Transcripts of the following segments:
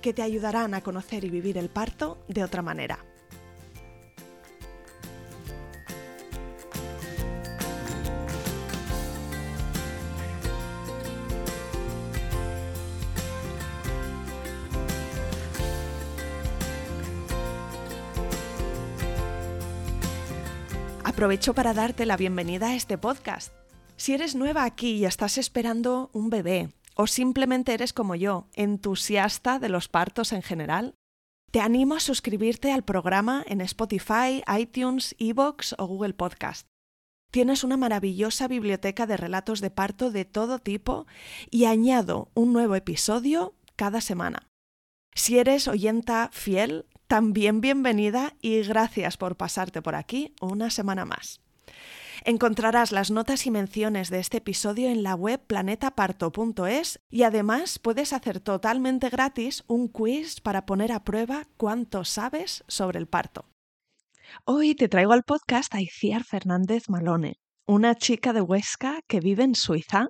que te ayudarán a conocer y vivir el parto de otra manera. Aprovecho para darte la bienvenida a este podcast. Si eres nueva aquí y estás esperando un bebé, o simplemente eres como yo, entusiasta de los partos en general, te animo a suscribirte al programa en Spotify, iTunes, Evox o Google Podcast. Tienes una maravillosa biblioteca de relatos de parto de todo tipo y añado un nuevo episodio cada semana. Si eres oyenta fiel, también bienvenida y gracias por pasarte por aquí una semana más. Encontrarás las notas y menciones de este episodio en la web planetaparto.es y además puedes hacer totalmente gratis un quiz para poner a prueba cuánto sabes sobre el parto. Hoy te traigo al podcast a Iciar Fernández Malone, una chica de Huesca que vive en Suiza,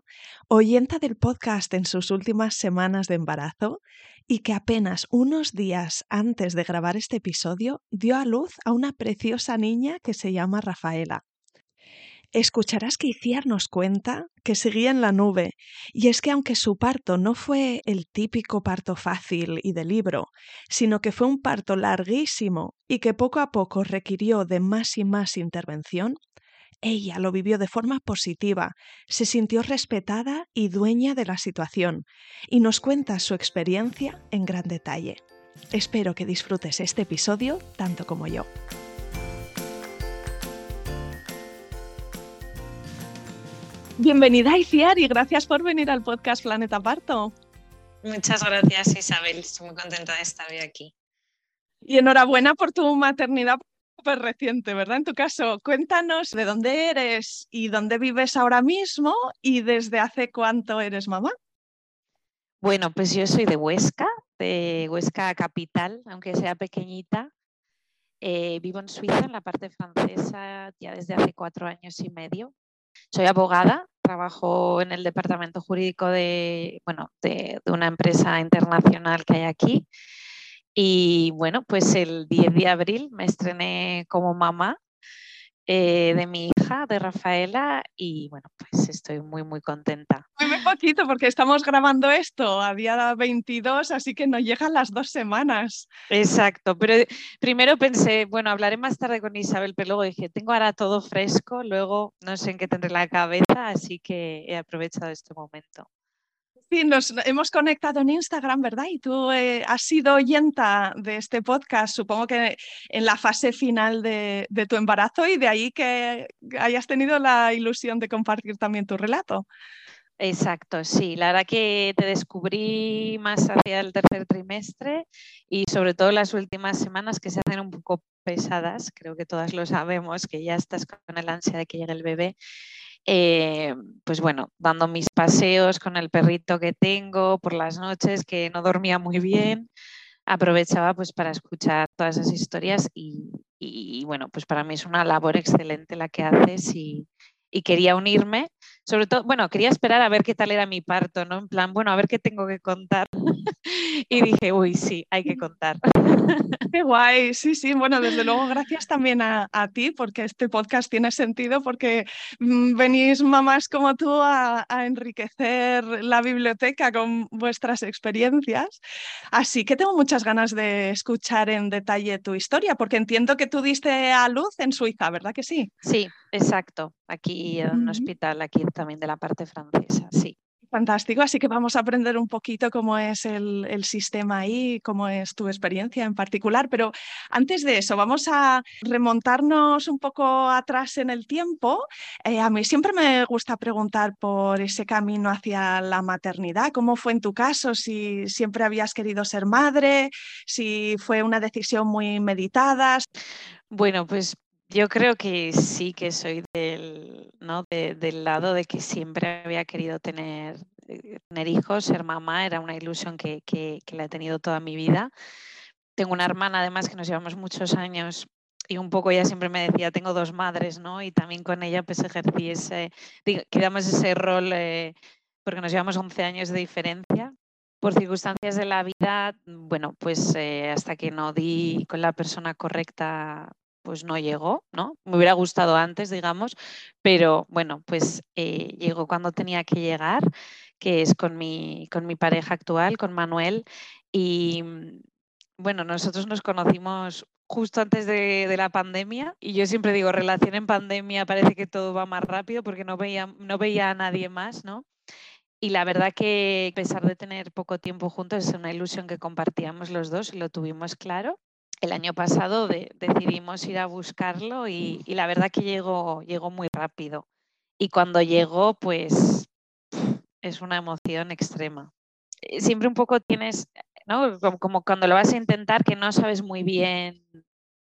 oyenta del podcast en sus últimas semanas de embarazo y que apenas unos días antes de grabar este episodio dio a luz a una preciosa niña que se llama Rafaela escucharás que Iciar nos cuenta que seguía en la nube, y es que aunque su parto no fue el típico parto fácil y de libro, sino que fue un parto larguísimo y que poco a poco requirió de más y más intervención, ella lo vivió de forma positiva, se sintió respetada y dueña de la situación, y nos cuenta su experiencia en gran detalle. Espero que disfrutes este episodio tanto como yo. Bienvenida Iciar y gracias por venir al podcast Planeta Parto. Muchas gracias Isabel, estoy muy contenta de estar hoy aquí. Y enhorabuena por tu maternidad súper reciente, ¿verdad? En tu caso, cuéntanos de dónde eres y dónde vives ahora mismo y desde hace cuánto eres mamá. Bueno, pues yo soy de Huesca, de Huesca capital, aunque sea pequeñita. Eh, vivo en Suiza, en la parte francesa, ya desde hace cuatro años y medio. Soy abogada, trabajo en el departamento jurídico de, bueno, de, una empresa internacional que hay aquí. Y bueno, pues el 10 de abril me estrené como mamá eh, de mi hija, de Rafaela, y bueno, pues estoy muy, muy contenta. Muy, poquito, porque estamos grabando esto a día 22, así que no llegan las dos semanas. Exacto, pero primero pensé, bueno, hablaré más tarde con Isabel, pero luego dije, tengo ahora todo fresco, luego no sé en qué tendré la cabeza, así que he aprovechado este momento. Sí, nos hemos conectado en Instagram, ¿verdad? Y tú eh, has sido oyenta de este podcast, supongo que en la fase final de, tu embarazo y de ahí que hayas tenido la ilusión de compartir también tu relato. Exacto, sí. La verdad que te descubrí más hacia el tercer trimestre y sobre todo las últimas semanas que se hacen un poco pesadas, creo que todas lo sabemos, que ya estás con el ansia de que llegue el bebé eh, pues bueno, dando mis paseos con el perrito que tengo por las noches, que no dormía muy bien, aprovechaba pues para escuchar todas esas historias y, y bueno, pues para mí es una labor excelente la que haces y, y quería unirme. Sobre todo, bueno, quería esperar a ver qué tal era mi parto, ¿no? En plan, bueno, a ver qué tengo que contar. y dije, uy, sí, hay que contar. Qué guay, sí, sí. Bueno, desde luego, gracias también a, ti, porque este podcast tiene sentido, porque mm, venís mamás como tú a, enriquecer la biblioteca con vuestras experiencias. Así que tengo muchas ganas de escuchar en detalle tu historia, porque entiendo que tú diste a luz en Suiza, ¿verdad que sí? Sí, exacto. Aquí en un hospital, aquí también de la parte francesa, sí. Fantástico, así que vamos a aprender un poquito cómo es el, sistema ahí, cómo es tu experiencia en particular, pero antes de eso vamos a remontarnos un poco atrás en el tiempo. Eh, a mí siempre me gusta preguntar por ese camino hacia la maternidad, cómo fue en tu caso, si siempre habías querido ser madre, si fue una decisión muy meditada. Bueno, pues yo creo que sí que soy del, ¿no? del lado de que siempre había querido tener, eh, tener hijos, ser mamá, era una ilusión que, que, la he tenido toda mi vida. Tengo una hermana además que nos llevamos muchos años y un poco ella siempre me decía, tengo dos madres, ¿no? Y también con ella pues ejercí ese, digamos, ese rol, eh, porque nos llevamos 11 años de diferencia. Por circunstancias de la vida, bueno, pues eh, hasta que no di con la persona correcta pues no llegó, ¿no? Me hubiera gustado antes, digamos, pero bueno, pues eh, llegó cuando tenía que llegar, que es con mi, con mi pareja actual, con Manuel, y mm, bueno, nosotros nos conocimos justo antes de, la pandemia y yo siempre digo, relación en pandemia parece que todo va más rápido porque no veía, no veía a nadie más, ¿no? Y la verdad que a pesar de tener poco tiempo juntos es una ilusión que compartíamos los dos y lo tuvimos claro el año pasado decidimos ir a buscarlo y, la verdad que llegó, llegó muy rápido. Y cuando llegó, pues es una emoción extrema. Eh, siempre un poco tienes, ¿no? Como, cuando lo vas a intentar, que no sabes muy bien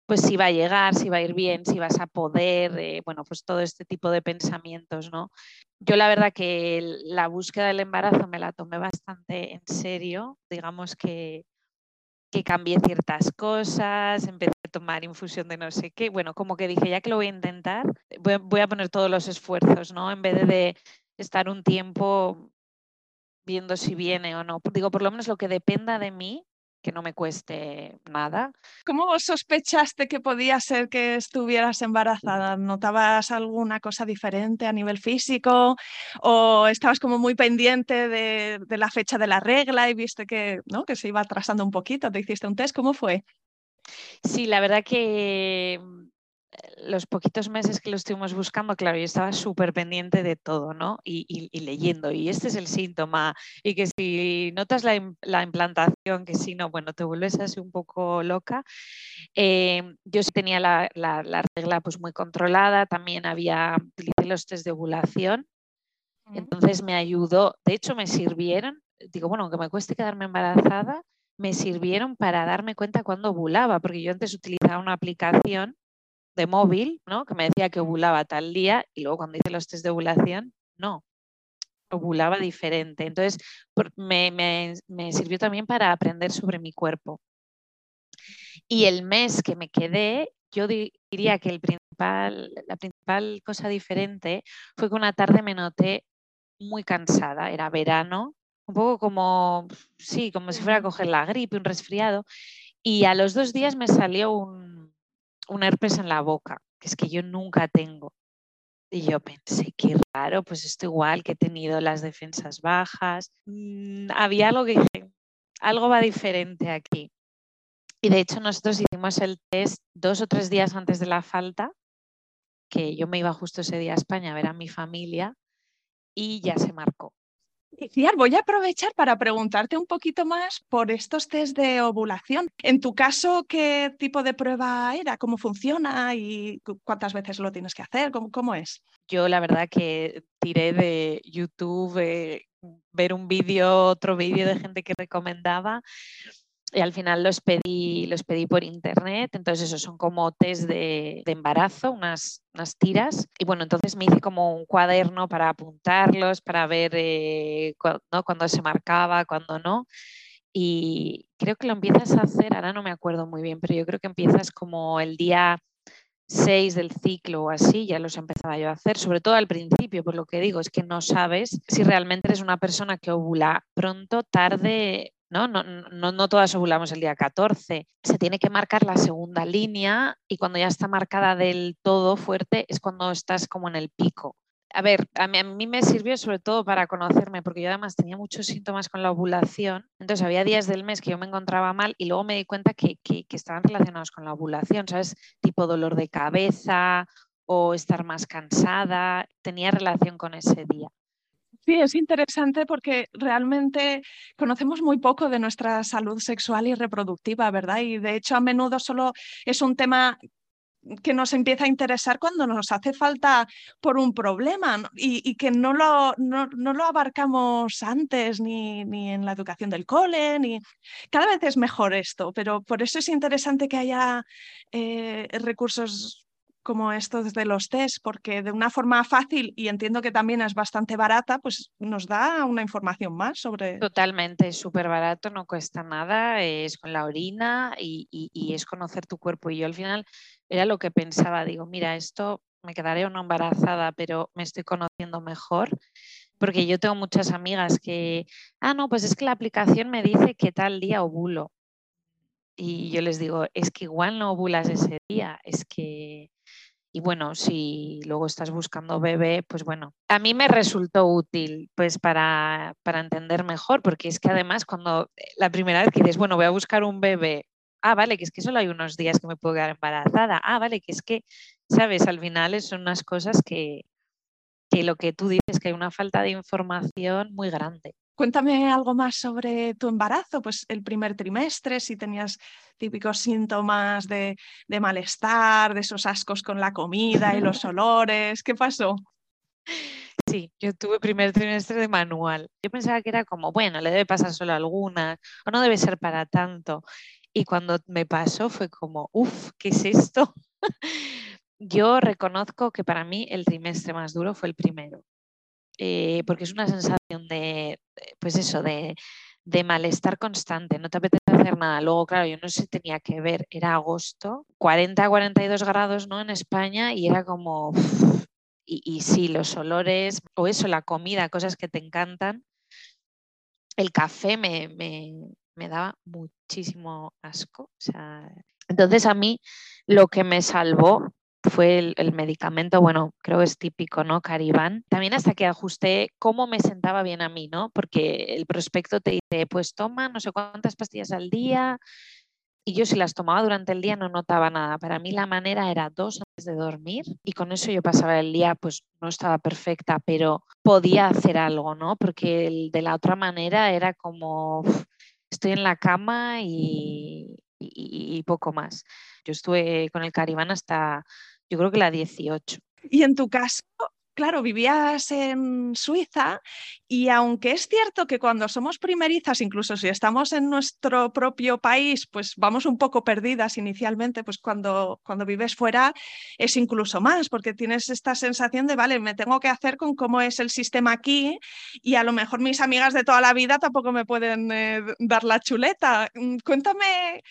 pues si va a llegar, si va a ir bien, si vas a poder, eh, bueno, pues todo este tipo de pensamientos, ¿no? Yo la verdad que la búsqueda del embarazo me la tomé bastante en serio, digamos que que cambié ciertas cosas, empecé a tomar infusión de no sé qué. Bueno, como que dije, ya que lo voy a intentar, voy, a poner todos los esfuerzos, ¿no? En vez de, estar un tiempo viendo si viene o no. Digo, por lo menos lo que dependa de mí, que no me cueste nada. ¿Cómo sospechaste que podía ser que estuvieras embarazada? ¿Notabas alguna cosa diferente a nivel físico o estabas como muy pendiente de, la fecha de la regla y viste que, ¿no? que se iba atrasando un poquito? ¿Te hiciste un test? ¿Cómo fue? Sí, la verdad que los poquitos meses que lo estuvimos buscando, claro, yo estaba súper pendiente de todo, ¿no? Y, leyendo, y este es el síntoma, y que si notas la, implantación, que si no, bueno, te vuelves así un poco loca. Eh, yo tenía la, regla pues muy controlada, también había, utilicé los test de ovulación, entonces me ayudó, de hecho me sirvieron, digo, bueno, aunque me cueste quedarme embarazada, me sirvieron para darme cuenta cuando ovulaba, porque yo antes utilizaba una aplicación de móvil, ¿no? Que me decía que ovulaba tal día y luego cuando hice los test de ovulación, no, ovulaba diferente. Entonces, me, sirvió también para aprender sobre mi cuerpo. Y el mes que me quedé, yo diría que el principal, la principal cosa diferente fue que una tarde me noté muy cansada, era verano, un poco como, sí, como si fuera a coger la gripe, un resfriado, y a los dos días me salió un, un herpes en la boca, que es que yo nunca tengo. Y yo pensé, qué raro, pues esto igual que he tenido las defensas bajas. Mm, había algo que dije, algo va diferente aquí. Y de hecho nosotros hicimos el test dos o tres días antes de la falta, que yo me iba justo ese día a España a ver a mi familia y ya se marcó voy a aprovechar para preguntarte un poquito más por estos test de ovulación. En tu caso, ¿qué tipo de prueba era? ¿Cómo funciona? ¿Y cuántas veces lo tienes que hacer? ¿Cómo, cómo es? Yo la verdad que tiré de YouTube, eh, ver un vídeo, otro vídeo de gente que recomendaba y al final los pedí, los pedí por internet. Entonces, eso son como test de, embarazo, unas, unas, tiras. Y bueno, entonces me hice como un cuaderno para apuntarlos, para ver eh, cuándo se marcaba, cuándo no. Y creo que lo empiezas a hacer, ahora no me acuerdo muy bien, pero yo creo que empiezas como el día 6 del ciclo o así, ya los empezaba yo a hacer, sobre todo al principio, por lo que digo, es que no sabes si realmente eres una persona que ovula pronto, tarde ¿no? No, no, no todas ovulamos el día 14. Se tiene que marcar la segunda línea y cuando ya está marcada del todo fuerte es cuando estás como en el pico. A ver, a mí, a mí, me sirvió sobre todo para conocerme, porque yo además tenía muchos síntomas con la ovulación. Entonces había días del mes que yo me encontraba mal y luego me di cuenta que, que, que estaban relacionados con la ovulación, ¿sabes? Tipo dolor de cabeza o estar más cansada, tenía relación con ese día. Sí, es interesante porque realmente conocemos muy poco de nuestra salud sexual y reproductiva, ¿verdad? Y de hecho a menudo solo es un tema que nos empieza a interesar cuando nos hace falta por un problema y, que no lo, no, lo abarcamos antes ni, ni, en la educación del cole, ni cada vez es mejor esto, pero por eso es interesante que haya eh, recursos como estos de los test, porque de una forma fácil y entiendo que también es bastante barata, pues nos da una información más sobre... Totalmente, es súper barato, no cuesta nada, es con la orina y, y, es conocer tu cuerpo. Y yo al final era lo que pensaba, digo, mira, esto me quedaré o no embarazada, pero me estoy conociendo mejor. Porque yo tengo muchas amigas que, ah, no, pues es que la aplicación me dice que tal día ovulo. Y yo les digo, es que igual no ovulas ese día, es que y bueno, si luego estás buscando bebé, pues bueno, a mí me resultó útil pues para, para entender mejor, porque es que además cuando eh, la primera vez que dices, bueno, voy a buscar un bebé, ah, vale, que es que solo hay unos días que me puedo quedar embarazada, ah, vale, que es que, sabes, al final son unas cosas que, que lo que tú dices, que hay una falta de información muy grande. Cuéntame algo más sobre tu embarazo, pues el primer trimestre, si tenías típicos síntomas de, malestar, de esos ascos con la comida y los olores, ¿qué pasó? Sí, yo tuve primer trimestre de manual. Yo pensaba que era como, bueno, le debe pasar solo algunas o no debe ser para tanto. Y cuando me pasó fue como, uff, ¿qué es esto? yo reconozco que para mí el trimestre más duro fue el primero. Eh, porque es una sensación de, pues eso, de, malestar constante, no te apetece hacer nada. Luego, claro, yo no sé si tenía que ver, era agosto, 40 42 grados ¿no? en España y era como, y, y, sí, los olores, o eso, la comida, cosas que te encantan. El café me, me daba muchísimo asco. entonces a mí lo que me salvó fue el, medicamento, bueno, creo que es típico, ¿no? Caribán. También hasta que ajusté cómo me sentaba bien a mí, ¿no? Porque el prospecto te dice, pues toma no sé cuántas pastillas al día. Y yo si las tomaba durante el día no notaba nada. Para mí la manera era dos antes de dormir y con eso yo pasaba el día, pues no estaba perfecta, pero podía hacer algo, ¿no? Porque de la otra manera era como, estoy en la cama y, y poco más. Yo estuve con el Caribán hasta yo creo que la 18. Y en tu caso, claro, vivías en Suiza y aunque es cierto que cuando somos primerizas, incluso si estamos en nuestro propio país, pues vamos un poco perdidas inicialmente, pues cuando, cuando vives fuera es incluso más, porque tienes esta sensación de, vale, me tengo que hacer con cómo es el sistema aquí y a lo mejor mis amigas de toda la vida tampoco me pueden eh, dar la chuleta. Mm, cuéntame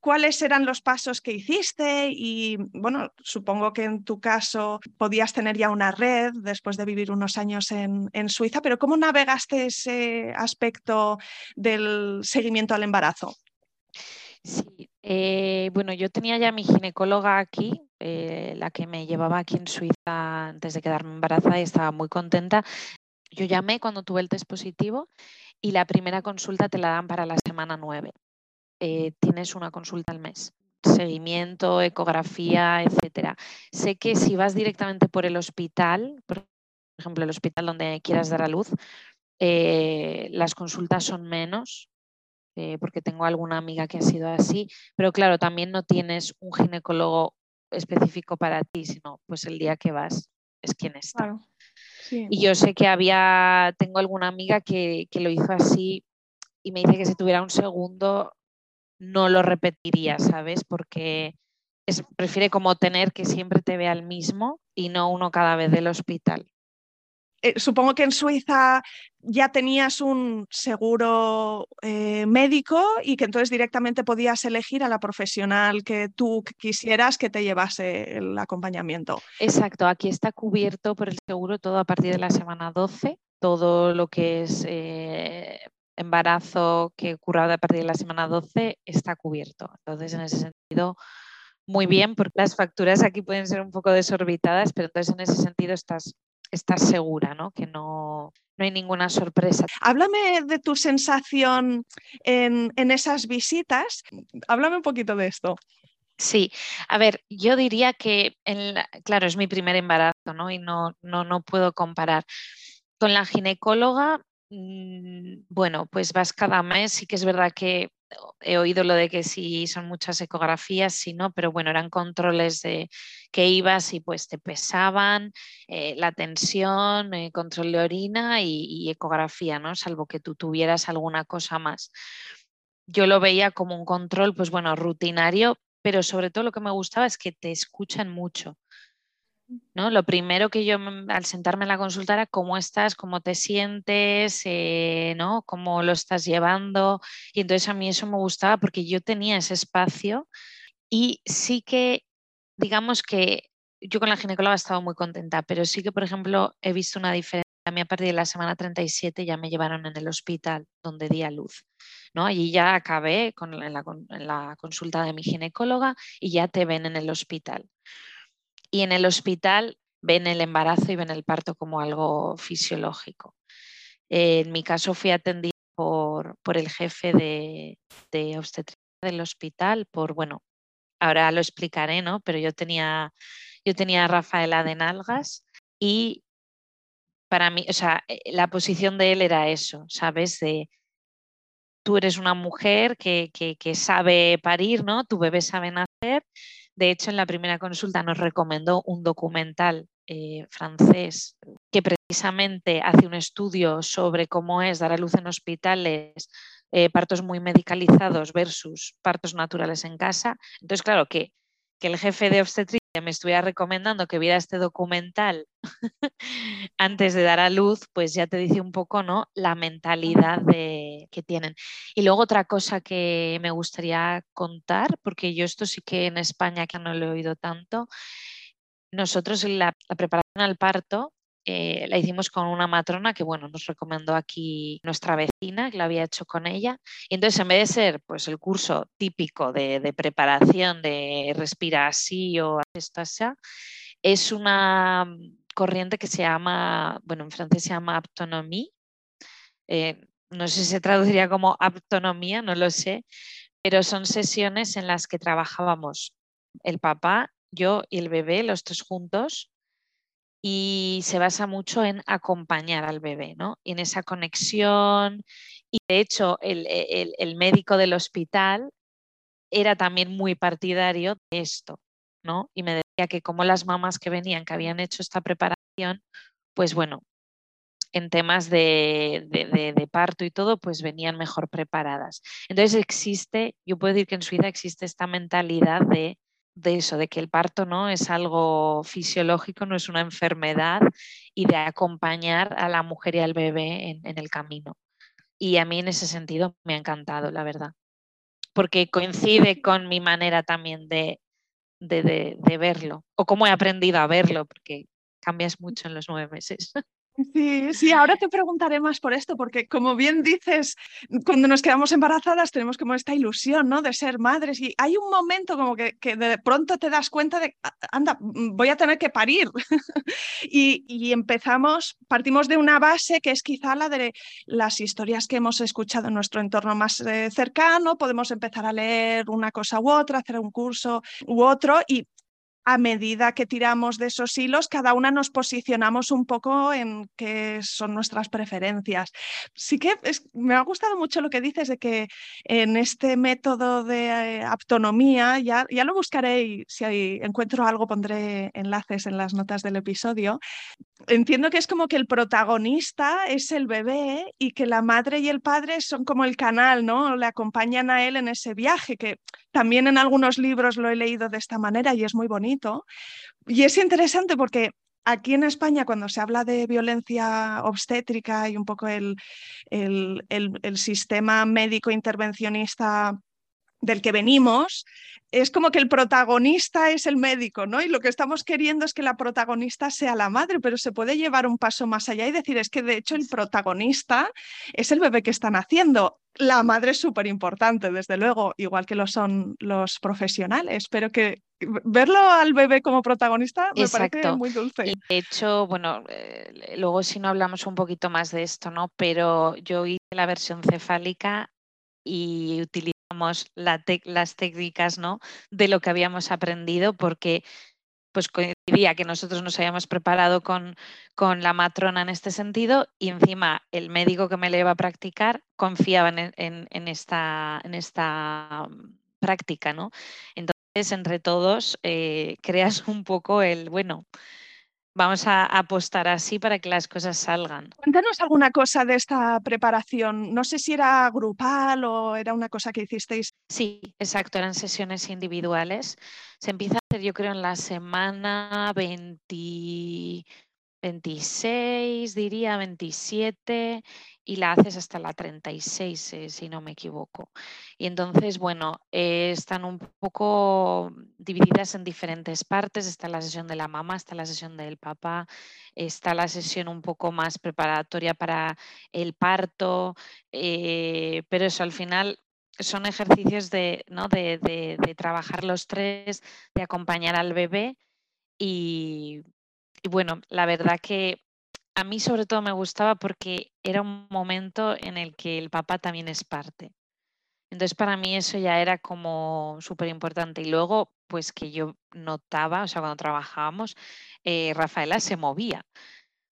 cuáles eran los pasos que hiciste y, bueno, supongo que en tu caso podías tener ya una red después de vivir unos años en, Suiza, pero ¿cómo navegaste ese aspecto del seguimiento al embarazo? Sí, eh, bueno, yo tenía ya mi ginecóloga aquí, eh, la que me llevaba aquí en Suiza antes de quedarme embarazada y estaba muy contenta. Yo llamé cuando tuve el test positivo y la primera consulta te la dan para la semana 9. Eh, tienes una consulta al mes. Seguimiento, ecografía, etcétera. Sé que si vas directamente por el hospital, por ejemplo, el hospital donde quieras dar a luz, eh, las consultas son menos, eh, porque tengo alguna amiga que ha sido así, pero claro, también no tienes un ginecólogo específico para ti, sino pues el día que vas es quien está. Y yo sé que había, tengo alguna amiga que, que, lo hizo así y me dice que si tuviera un segundo no lo repetiría, ¿sabes? Porque es, prefiere como tener que siempre te vea el mismo y no uno cada vez del hospital. Eh, supongo que en Suiza ya tenías un seguro eh, médico y que entonces directamente podías elegir a la profesional que tú quisieras que te llevase el acompañamiento. Exacto, aquí está cubierto por el seguro todo a partir de la semana 12, todo lo que es eh, embarazo que ocurra a partir de la semana 12 está cubierto. Entonces, en ese sentido, muy bien, porque las facturas aquí pueden ser un poco desorbitadas, pero entonces en ese sentido estás, estás segura, ¿no? Que no, no hay ninguna sorpresa. Háblame de tu sensación en, esas visitas. Háblame un poquito de esto. Sí, a ver, yo diría que, claro, es mi primer embarazo, ¿no? Y no, no, no puedo comparar. Con la ginecóloga, bueno, pues vas cada mes, sí que es verdad que he oído lo de que sí son muchas ecografías, sí, no, pero bueno, eran controles de que ibas y pues te pesaban eh, la tensión, eh, control de orina y, ecografía, ¿no? Salvo que tú tuvieras alguna cosa más. Yo lo veía como un control, pues bueno, rutinario, pero sobre todo lo que me gustaba es que te escuchan mucho. ¿No? Lo primero que yo al sentarme en la consulta era cómo estás, cómo te sientes, eh, ¿no? cómo lo estás llevando. Y entonces a mí eso me gustaba porque yo tenía ese espacio y sí que, digamos que yo con la ginecóloga he estado muy contenta, pero sí que, por ejemplo, he visto una diferencia. A mí a partir de la semana 37 ya me llevaron en el hospital donde di a luz. ¿no? Allí ya acabé con, en la consulta de mi ginecóloga y ya te ven en el hospital y en el hospital ven el embarazo y ven el parto como algo fisiológico. en mi caso fui atendida por, el jefe de, de, obstetricia del hospital, por, bueno, ahora lo explicaré, ¿no? Pero yo tenía, yo tenía a Rafaela de Nalgas y para mí, o sea, eh, la posición de él era eso, ¿sabes? De tú eres una mujer que, que, que sabe parir, ¿no? Tu bebé sabe nacer de hecho, en la primera consulta nos recomendó un documental eh, francés que precisamente hace un estudio sobre cómo es dar a luz en hospitales, eh, partos muy medicalizados versus partos naturales en casa. Entonces, claro, que, que el jefe de obstetricia me estuviera recomendando que viera este documental antes de dar a luz, pues ya te dice un poco ¿no? la mentalidad que tienen. Y luego otra cosa que me gustaría contar, porque yo esto sí que en España que no lo he oído tanto, nosotros la, la preparación al parto eh, la hicimos con una matrona que, bueno, nos recomendó aquí nuestra vecina, que la había hecho con ella. Y entonces, en vez de ser pues, el curso típico de, preparación de respira así o esto es una corriente que se llama, bueno, en francés se llama autonomía. Eh, no sé si se traduciría como autonomía, no lo sé, pero son sesiones en las que trabajábamos el papá, yo y el bebé, los tres juntos, y se basa mucho en acompañar al bebé, ¿no? en esa conexión. Y de hecho, el, médico del hospital era también muy partidario de esto, ¿no? Y me decía que como las mamás que venían, que habían hecho esta preparación, pues bueno, en temas de, de, parto y todo, pues venían mejor preparadas. Entonces existe, yo puedo decir que en Suiza existe esta mentalidad de de eso, de que el parto no es algo fisiológico, no es una enfermedad y de acompañar a la mujer y al bebé en, el camino. Y a mí en ese sentido me ha encantado, la verdad, porque coincide con mi manera también de, de, de verlo, o cómo he aprendido a verlo, porque cambias mucho en los nueve meses. Sí, sí, ahora te preguntaré más por esto, porque como bien dices, cuando nos quedamos embarazadas tenemos como esta ilusión, ¿no? De ser madres y hay un momento como que, de pronto te das cuenta de, anda, mm, voy a tener que parir. y, empezamos, partimos de una base que es quizá la de las historias que hemos escuchado en nuestro entorno más eh, cercano, podemos empezar a leer una cosa u otra, hacer un curso u otro y a medida que tiramos de esos hilos, cada una nos posicionamos un poco en qué son nuestras preferencias. Sí que me ha gustado mucho lo que dices de que en este método de eh, autonomía, ya, ya lo buscaré y si encuentro algo pondré enlaces en las notas del episodio. Entiendo que es como que el protagonista es el bebé y que la madre y el padre son como el canal, ¿no? Le acompañan a él en ese viaje, que también en algunos libros lo he leído de esta manera y es muy bonito y es interesante porque aquí en España, cuando se habla de violencia obstétrica y un poco el, el, sistema médico intervencionista del que venimos, es como que el protagonista es el médico, ¿no? Y lo que estamos queriendo es que la protagonista sea la madre, pero se puede llevar un paso más allá y decir, es que de hecho el protagonista es el bebé que están haciendo. La madre es súper importante, desde luego, igual que lo son los profesionales, pero que verlo al bebé como protagonista me parece muy dulce. de hecho, bueno, eh, luego si no hablamos un poquito más de esto, ¿no? Pero yo hice la versión cefálica y utilizamos las técnicas ¿no? de lo que habíamos aprendido porque pues coincidía que nosotros nos habíamos preparado con, con, la matrona en este sentido y encima el médico que me le iba a practicar confiaba en, en, esta, en esta mm, práctica, ¿no? Entonces, entre todos, eh, creas un poco el, bueno, Vamos a apostar así para que las cosas salgan. Cuéntanos alguna cosa de esta preparación. No sé si era grupal o era una cosa que hicisteis. Sí, exacto, eran sesiones individuales. Se empieza a hacer, yo creo, en la semana 20, 26, diría 27, y la haces hasta la 36, eh, si no me equivoco. Y entonces, bueno, eh, están un poco divididas en diferentes partes. Está la sesión de la mamá, está la sesión del papá, está la sesión un poco más preparatoria para el parto, eh, pero eso al final son ejercicios de, ¿no? de, de trabajar los tres, de acompañar al bebé y y bueno, la verdad que a mí sobre todo me gustaba porque era un momento en el que el papá también es parte. Entonces para mí eso ya era como súper importante. Y luego, pues que yo notaba, o sea, cuando trabajábamos, eh, Rafaela se movía,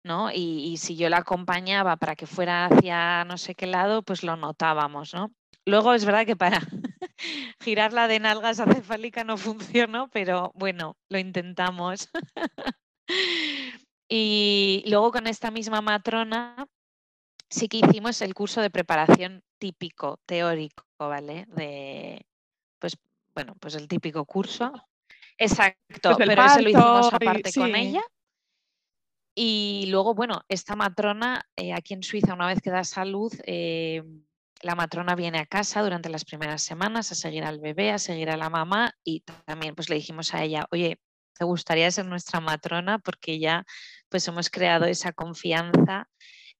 ¿no? Y, si yo la acompañaba para que fuera hacia no sé qué lado, pues lo notábamos, ¿no? Luego es verdad que para girarla de nalgas acefálica no funcionó, pero bueno, lo intentamos. Y luego con esta misma matrona sí que hicimos el curso de preparación típico, teórico, ¿vale? De, pues, bueno, pues el típico curso. Exacto, pues pero ese lo hicimos aparte con ella. Y luego, bueno, esta matrona eh, aquí en Suiza, una vez que da salud, eh, la matrona viene a casa durante las primeras semanas a seguir al bebé, a seguir a la mamá y también pues le dijimos a ella, oye, te gustaría ser nuestra matrona porque ya pues hemos creado esa confianza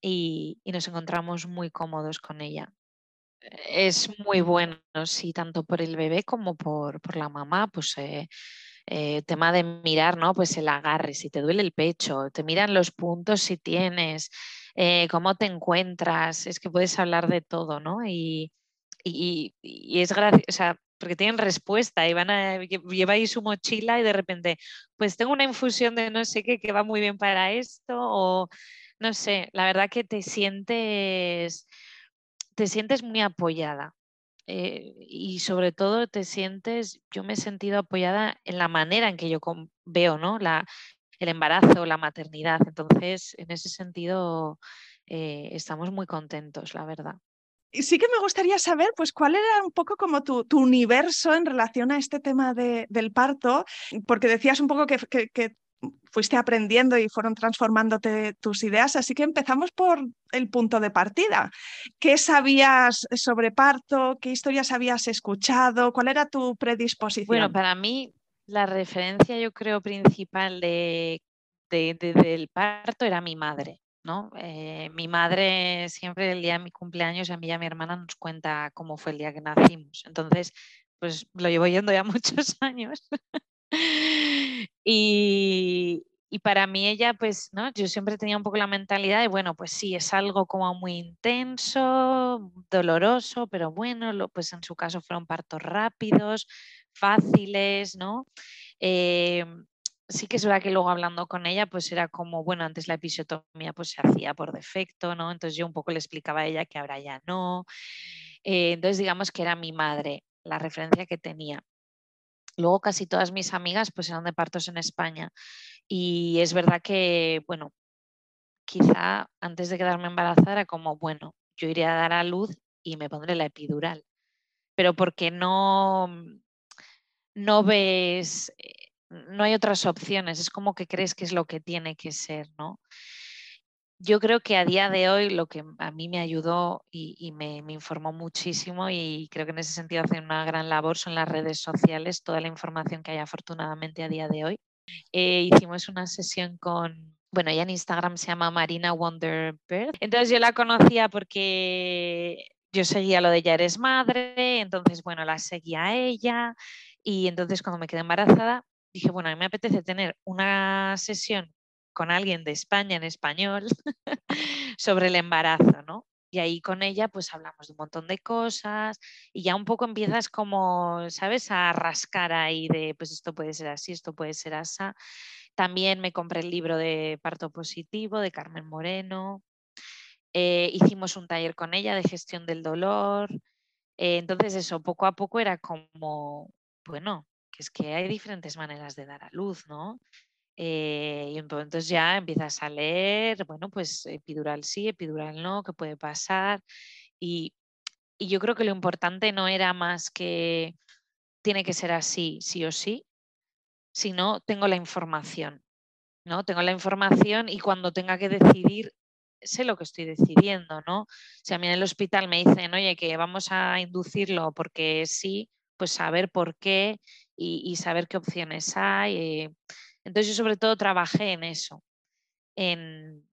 y, nos encontramos muy cómodos con ella. Es muy bueno, sí, tanto por el bebé como por, por la mamá, pues eh, eh, tema de mirar, ¿no? Pues el agarre, si te duele el pecho, te miran los puntos si tienes, eh, cómo te encuentras, es que puedes hablar de todo, ¿no? Y, y, y es gracioso, sea, porque tienen respuesta y van a llevar ahí su mochila y de repente, pues tengo una infusión de no sé qué que va muy bien para esto o no sé, la verdad que te sientes te sientes muy apoyada. Eh, y sobre todo te sientes, yo me he sentido apoyada en la manera en que yo veo ¿no? la, el embarazo, la maternidad. Entonces, en ese sentido, eh, estamos muy contentos, la verdad. Y sí que me gustaría saber, pues, cuál era un poco como tu, universo en relación a este tema del parto, porque decías un poco que, fuiste aprendiendo y fueron transformándote tus ideas, así que empezamos por el punto de partida. ¿Qué sabías sobre parto? ¿Qué historias habías escuchado? ¿Cuál era tu predisposición? Bueno, para mí la referencia yo creo principal de, del parto era mi madre. ¿No? Eh, mi madre siempre el día de mi cumpleaños, a mí y a mi hermana nos cuenta cómo fue el día que nacimos. Entonces, pues lo llevo yendo ya muchos años. y, para mí ella, pues, ¿no? Yo siempre tenía un poco la mentalidad de, bueno, pues sí, es algo como muy intenso, doloroso, pero bueno, pues en su caso fueron partos rápidos, fáciles, ¿no? Em, sí que es verdad que luego hablando con ella, pues era como, bueno, antes la episiotomía pues se hacía por defecto, ¿no? Entonces yo un poco le explicaba a ella que ahora ya no. Eh, entonces digamos que era mi madre la referencia que tenía. Luego casi todas mis amigas pues eran de partos en España y es verdad que, bueno, quizá antes de quedarme embarazada era como, bueno, yo iré a dar a luz y me pondré la epidural, pero porque no, no ves no hay otras opciones, es como que crees que es lo que tiene que ser, ¿no? Yo creo que a día de hoy lo que a mí me ayudó y, me, informó muchísimo y creo que en ese sentido hacen una gran labor son las redes sociales, toda la información que hay afortunadamente a día de hoy. Eh, hicimos una sesión con, bueno, ella en Instagram se llama Marina Wonderbird. Entonces yo la conocía porque yo seguía lo de Ya eres madre, entonces, bueno, la seguía a ella y entonces cuando me quedé embarazada dije, bueno, a mí me apetece tener una sesión con alguien de España en español sobre el embarazo, ¿no? Y ahí con ella pues hablamos de un montón de cosas y ya un poco empiezas como, ¿sabes? A rascar ahí de, pues esto puede ser así, esto puede ser así. También me compré el libro de parto positivo de Carmen Moreno. Eh, hicimos un taller con ella de gestión del dolor. Eh, entonces eso, poco a poco era como, bueno, es que hay diferentes maneras de dar a luz, ¿no? Eh, y entonces ya empiezas a leer, bueno, pues epidural sí, epidural no, qué puede pasar. Y, yo creo que lo importante no era más que tiene que ser así, sí o sí, sino tengo la información, ¿no? Tengo la información y cuando tenga que decidir, sé lo que estoy decidiendo, ¿no? Si a mí en el hospital me dicen, oye, que vamos a inducirlo porque sí, pues saber por qué y, saber qué opciones hay. Eh, entonces yo sobre todo trabajé en eso, en,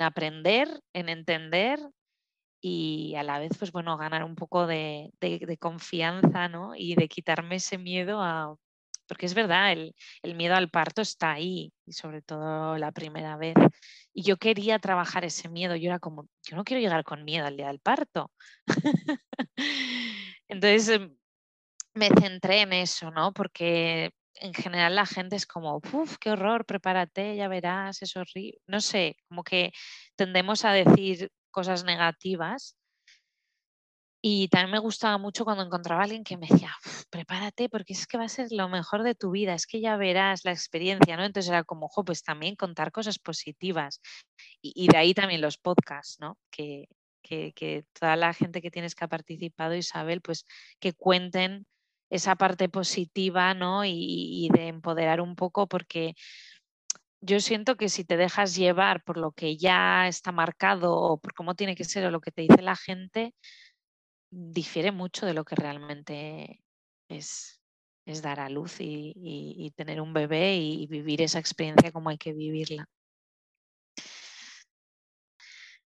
aprender, en entender y a la vez, pues bueno, ganar un poco de, confianza, ¿no? Y de quitarme ese miedo a... Porque es verdad, el, el, miedo al parto está ahí, y sobre todo la primera vez. Y yo quería trabajar ese miedo. Yo era como, yo no quiero llegar con miedo al día del parto. Entonces em, me centré en eso, ¿no? Porque en general la gente es como, uff, qué horror, prepárate, ya verás, es horrible. No sé, como que tendemos a decir cosas negativas. Y también me gustaba mucho cuando encontraba a alguien que me decía, prepárate porque es que va a ser lo mejor de tu vida, es que ya verás la experiencia, ¿no? Entonces era como, ojo, pues también contar cosas positivas. Y, de ahí también los podcasts, ¿no? Que, que, toda la gente que tienes que ha participado, Isabel, pues que cuenten esa parte positiva, ¿no? Y, de empoderar un poco, porque yo siento que si te dejas llevar por lo que ya está marcado o por cómo tiene que ser o lo que te dice la gente, difiere mucho de lo que realmente es, es dar a luz y tener un bebé y vivir esa experiencia como hay que vivirla.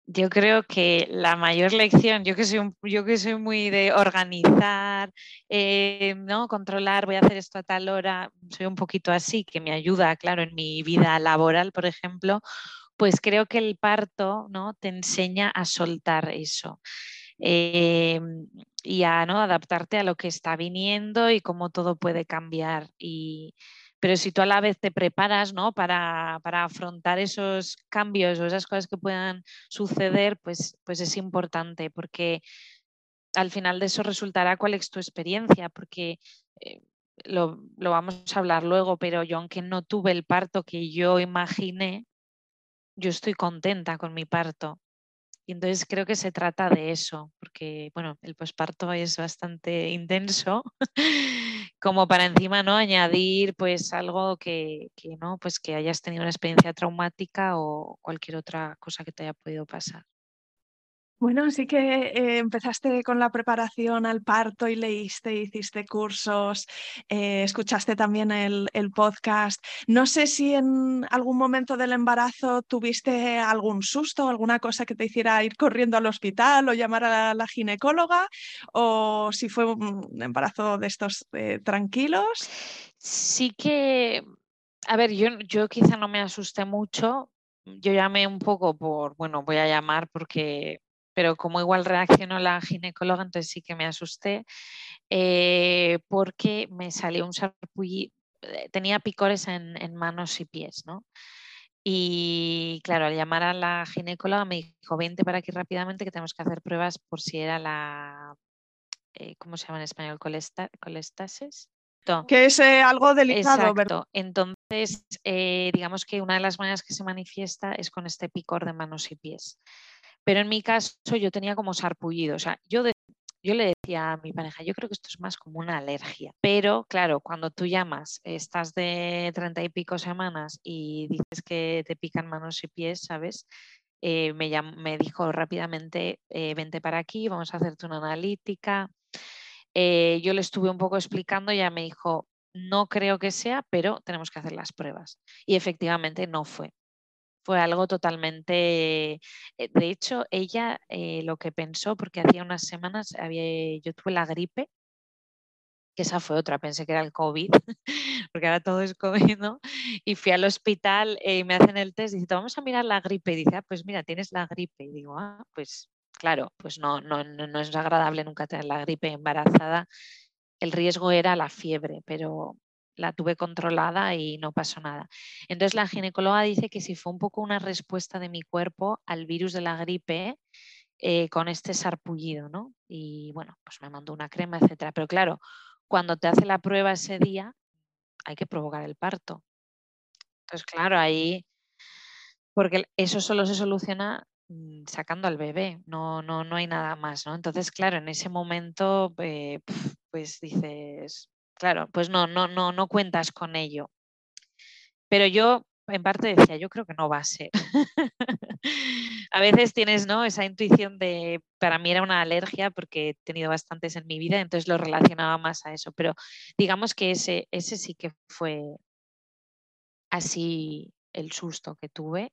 Yo creo que la mayor lección, yo que soy, yo que soy muy de organizar, eh, ¿no? controlar, voy a hacer esto a tal hora, soy un poquito así, que me ayuda, claro, en mi vida laboral, por ejemplo, pues creo que el parto ¿no? te enseña a soltar eso. Eh, y a ¿no? adaptarte a lo que está viniendo y cómo todo puede cambiar. Y, pero si tú a la vez te preparas ¿no? para, afrontar esos cambios o esas cosas que puedan suceder, pues, pues es importante porque al final de eso resultará cuál es tu experiencia, porque eh, lo, lo, vamos a hablar luego, pero yo aunque no tuve el parto que yo imaginé, yo estoy contenta con mi parto. Y entonces creo que se trata de eso, porque bueno, el posparto es bastante intenso, como para encima no añadir pues algo que, que, no, pues que hayas tenido una experiencia traumática o cualquier otra cosa que te haya podido pasar. Bueno, así que eh, empezaste con la preparación al parto y leíste, hiciste cursos, eh, escuchaste también el, podcast. No sé si en algún momento del embarazo tuviste algún susto, alguna cosa que te hiciera ir corriendo al hospital o llamar a la, ginecóloga, o si fue un embarazo de estos eh, tranquilos. Sí que, a ver, yo, yo quizá no me asusté mucho. Yo llamé un poco por, bueno, voy a llamar porque pero como igual reaccionó la ginecóloga, entonces sí que me asusté eh, porque me salió un sarpullido, eh, tenía picores en, manos y pies, ¿no? Y claro, al llamar a la ginecóloga me dijo, vente para aquí rápidamente que tenemos que hacer pruebas por si era la, eh, ¿cómo se llama en español? colestasis. Que es algo delicado, Exacto. Entonces, digamos que una de las maneras que se manifiesta es con este picor de manos y pies. Pero en mi caso yo tenía como sarpullido, o sea, yo, yo le decía a mi pareja, yo creo que esto es más como una alergia. Pero claro, cuando tú llamas, estás de treinta y pico semanas y dices que te pican manos y pies, ¿sabes? Eh, me, me, dijo rápidamente, eh, vente para aquí, vamos a hacerte una analítica. Eh, yo le estuve un poco explicando, ya me dijo, no creo que sea, pero tenemos que hacer las pruebas. Y efectivamente no fue fue algo totalmente... Eh, de hecho, ella eh, lo que pensó, porque hacía unas semanas había, yo tuve la gripe que esa fue otra, pensé que era el COVID, porque ahora todo es COVID, ¿no? Y fui al hospital eh, y me hacen el test dice, vamos a mirar la gripe. Y dice, ah, pues mira, tienes la gripe. Y digo, ah, pues claro, pues no, no, no es agradable nunca tener la gripe embarazada. El riesgo era la fiebre, pero la tuve controlada y no pasó nada. Entonces la ginecóloga dice que si fue un poco una respuesta de mi cuerpo al virus de la gripe eh, con este sarpullido, ¿no? Y bueno, pues me mandó una crema, etcétera. Pero claro, cuando te hace la prueba ese día, hay que provocar el parto. Entonces, claro, ahí, porque eso solo se soluciona mm, sacando al bebé, no, no, no hay nada más, ¿no? Entonces, claro, en ese momento, eh, pues dices, claro, pues no, no, no, no cuentas con ello. Pero yo en parte decía, yo creo que no va a ser. a veces tienes ¿no? esa intuición de, para mí era una alergia porque he tenido bastantes en mi vida, entonces lo relacionaba más a eso, pero digamos que ese, ese sí que fue así el susto que tuve.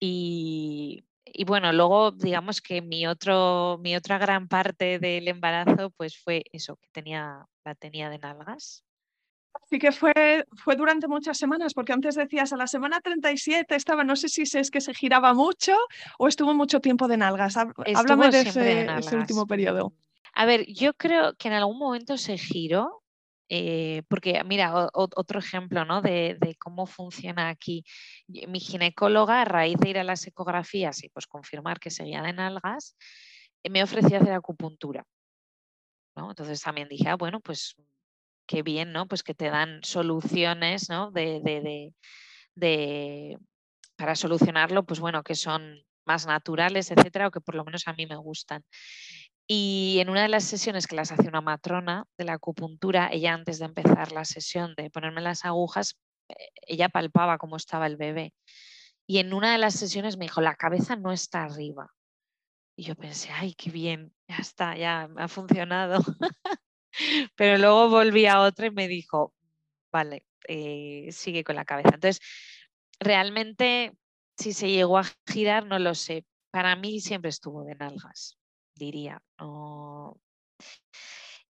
Y, y bueno, luego digamos que mi, otro, mi otra gran parte del embarazo pues fue eso, que tenía, la tenía de nalgas. Sí que fue, fue durante muchas semanas, porque antes decías a la semana 37 estaba, no sé si es que se giraba mucho o estuvo mucho tiempo de nalgas. Háblame de ese, último periodo. A ver, yo creo que en algún momento se giró, eh, porque mira, otro ejemplo ¿no? de, cómo funciona aquí. Mi ginecóloga, a raíz de ir a las ecografías y pues confirmar que seguía de nalgas, me ofreció hacer acupuntura. ¿no? Entonces también dije, ah, bueno, pues qué bien, ¿no? Pues que te dan soluciones, ¿no? De, para solucionarlo, pues bueno, que son más naturales, etcétera, o que por lo menos a mí me gustan. Y en una de las sesiones que las hace una matrona de la acupuntura, ella antes de empezar la sesión de ponerme las agujas, eh, ella palpaba cómo estaba el bebé. Y en una de las sesiones me dijo, la cabeza no está arriba. Y yo pensé, ay, qué bien, ya está, ya ha funcionado. Pero luego volví a otra y me dijo, vale, eh, sigue con la cabeza. Entonces, realmente, si se llegó a girar, no lo sé. Para mí siempre estuvo de nalgas, diría.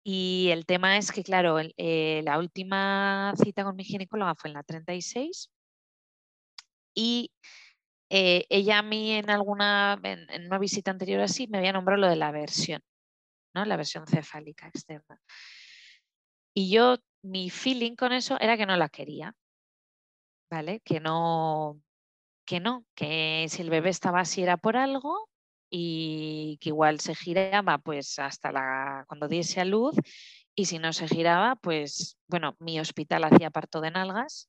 Y el tema es que, claro, eh, la última cita con mi ginecóloga fue en la 36 y eh, ella a mí en alguna, en, una visita anterior así, me había nombrado lo de la versión. La versión cefálica externa. Y yo, mi feeling con eso era que no la quería, ¿vale? Que no, que no, que si el bebé estaba así era por algo y que igual se giraba pues hasta la, cuando diese a luz y si no se giraba, pues bueno, mi hospital hacía parto de nalgas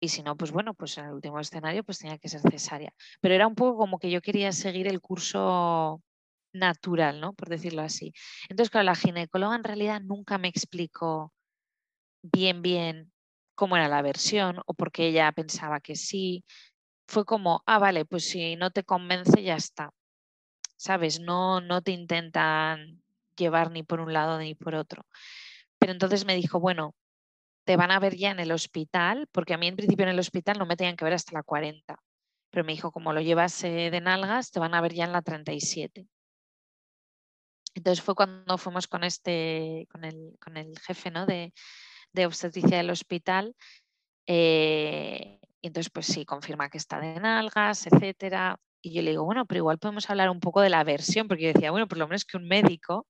y si no, pues bueno, pues en el último escenario pues tenía que ser cesárea. Pero era un poco como que yo quería seguir el curso natural, ¿no? Por decirlo así. Entonces, claro, la ginecóloga en realidad nunca me explicó bien, bien cómo era la versión o por qué ella pensaba que sí. Fue como, ah, vale, pues si no te convence, ya está. ¿Sabes? No, no te intentan llevar ni por un lado ni por otro. Pero entonces me dijo, bueno, te van a ver ya en el hospital, porque a mí en principio en el hospital no me tenían que ver hasta la 40. Pero me dijo, como lo llevas eh, de nalgas, te van a ver ya en la 37. Entonces fue cuando fuimos con este, con el, con el jefe ¿no? de, de, obstetricia del hospital. Eh, y entonces, pues sí, confirma que está de nalgas, etcétera. Y yo le digo, bueno, pero igual podemos hablar un poco de la versión, porque yo decía, bueno, por lo menos que un médico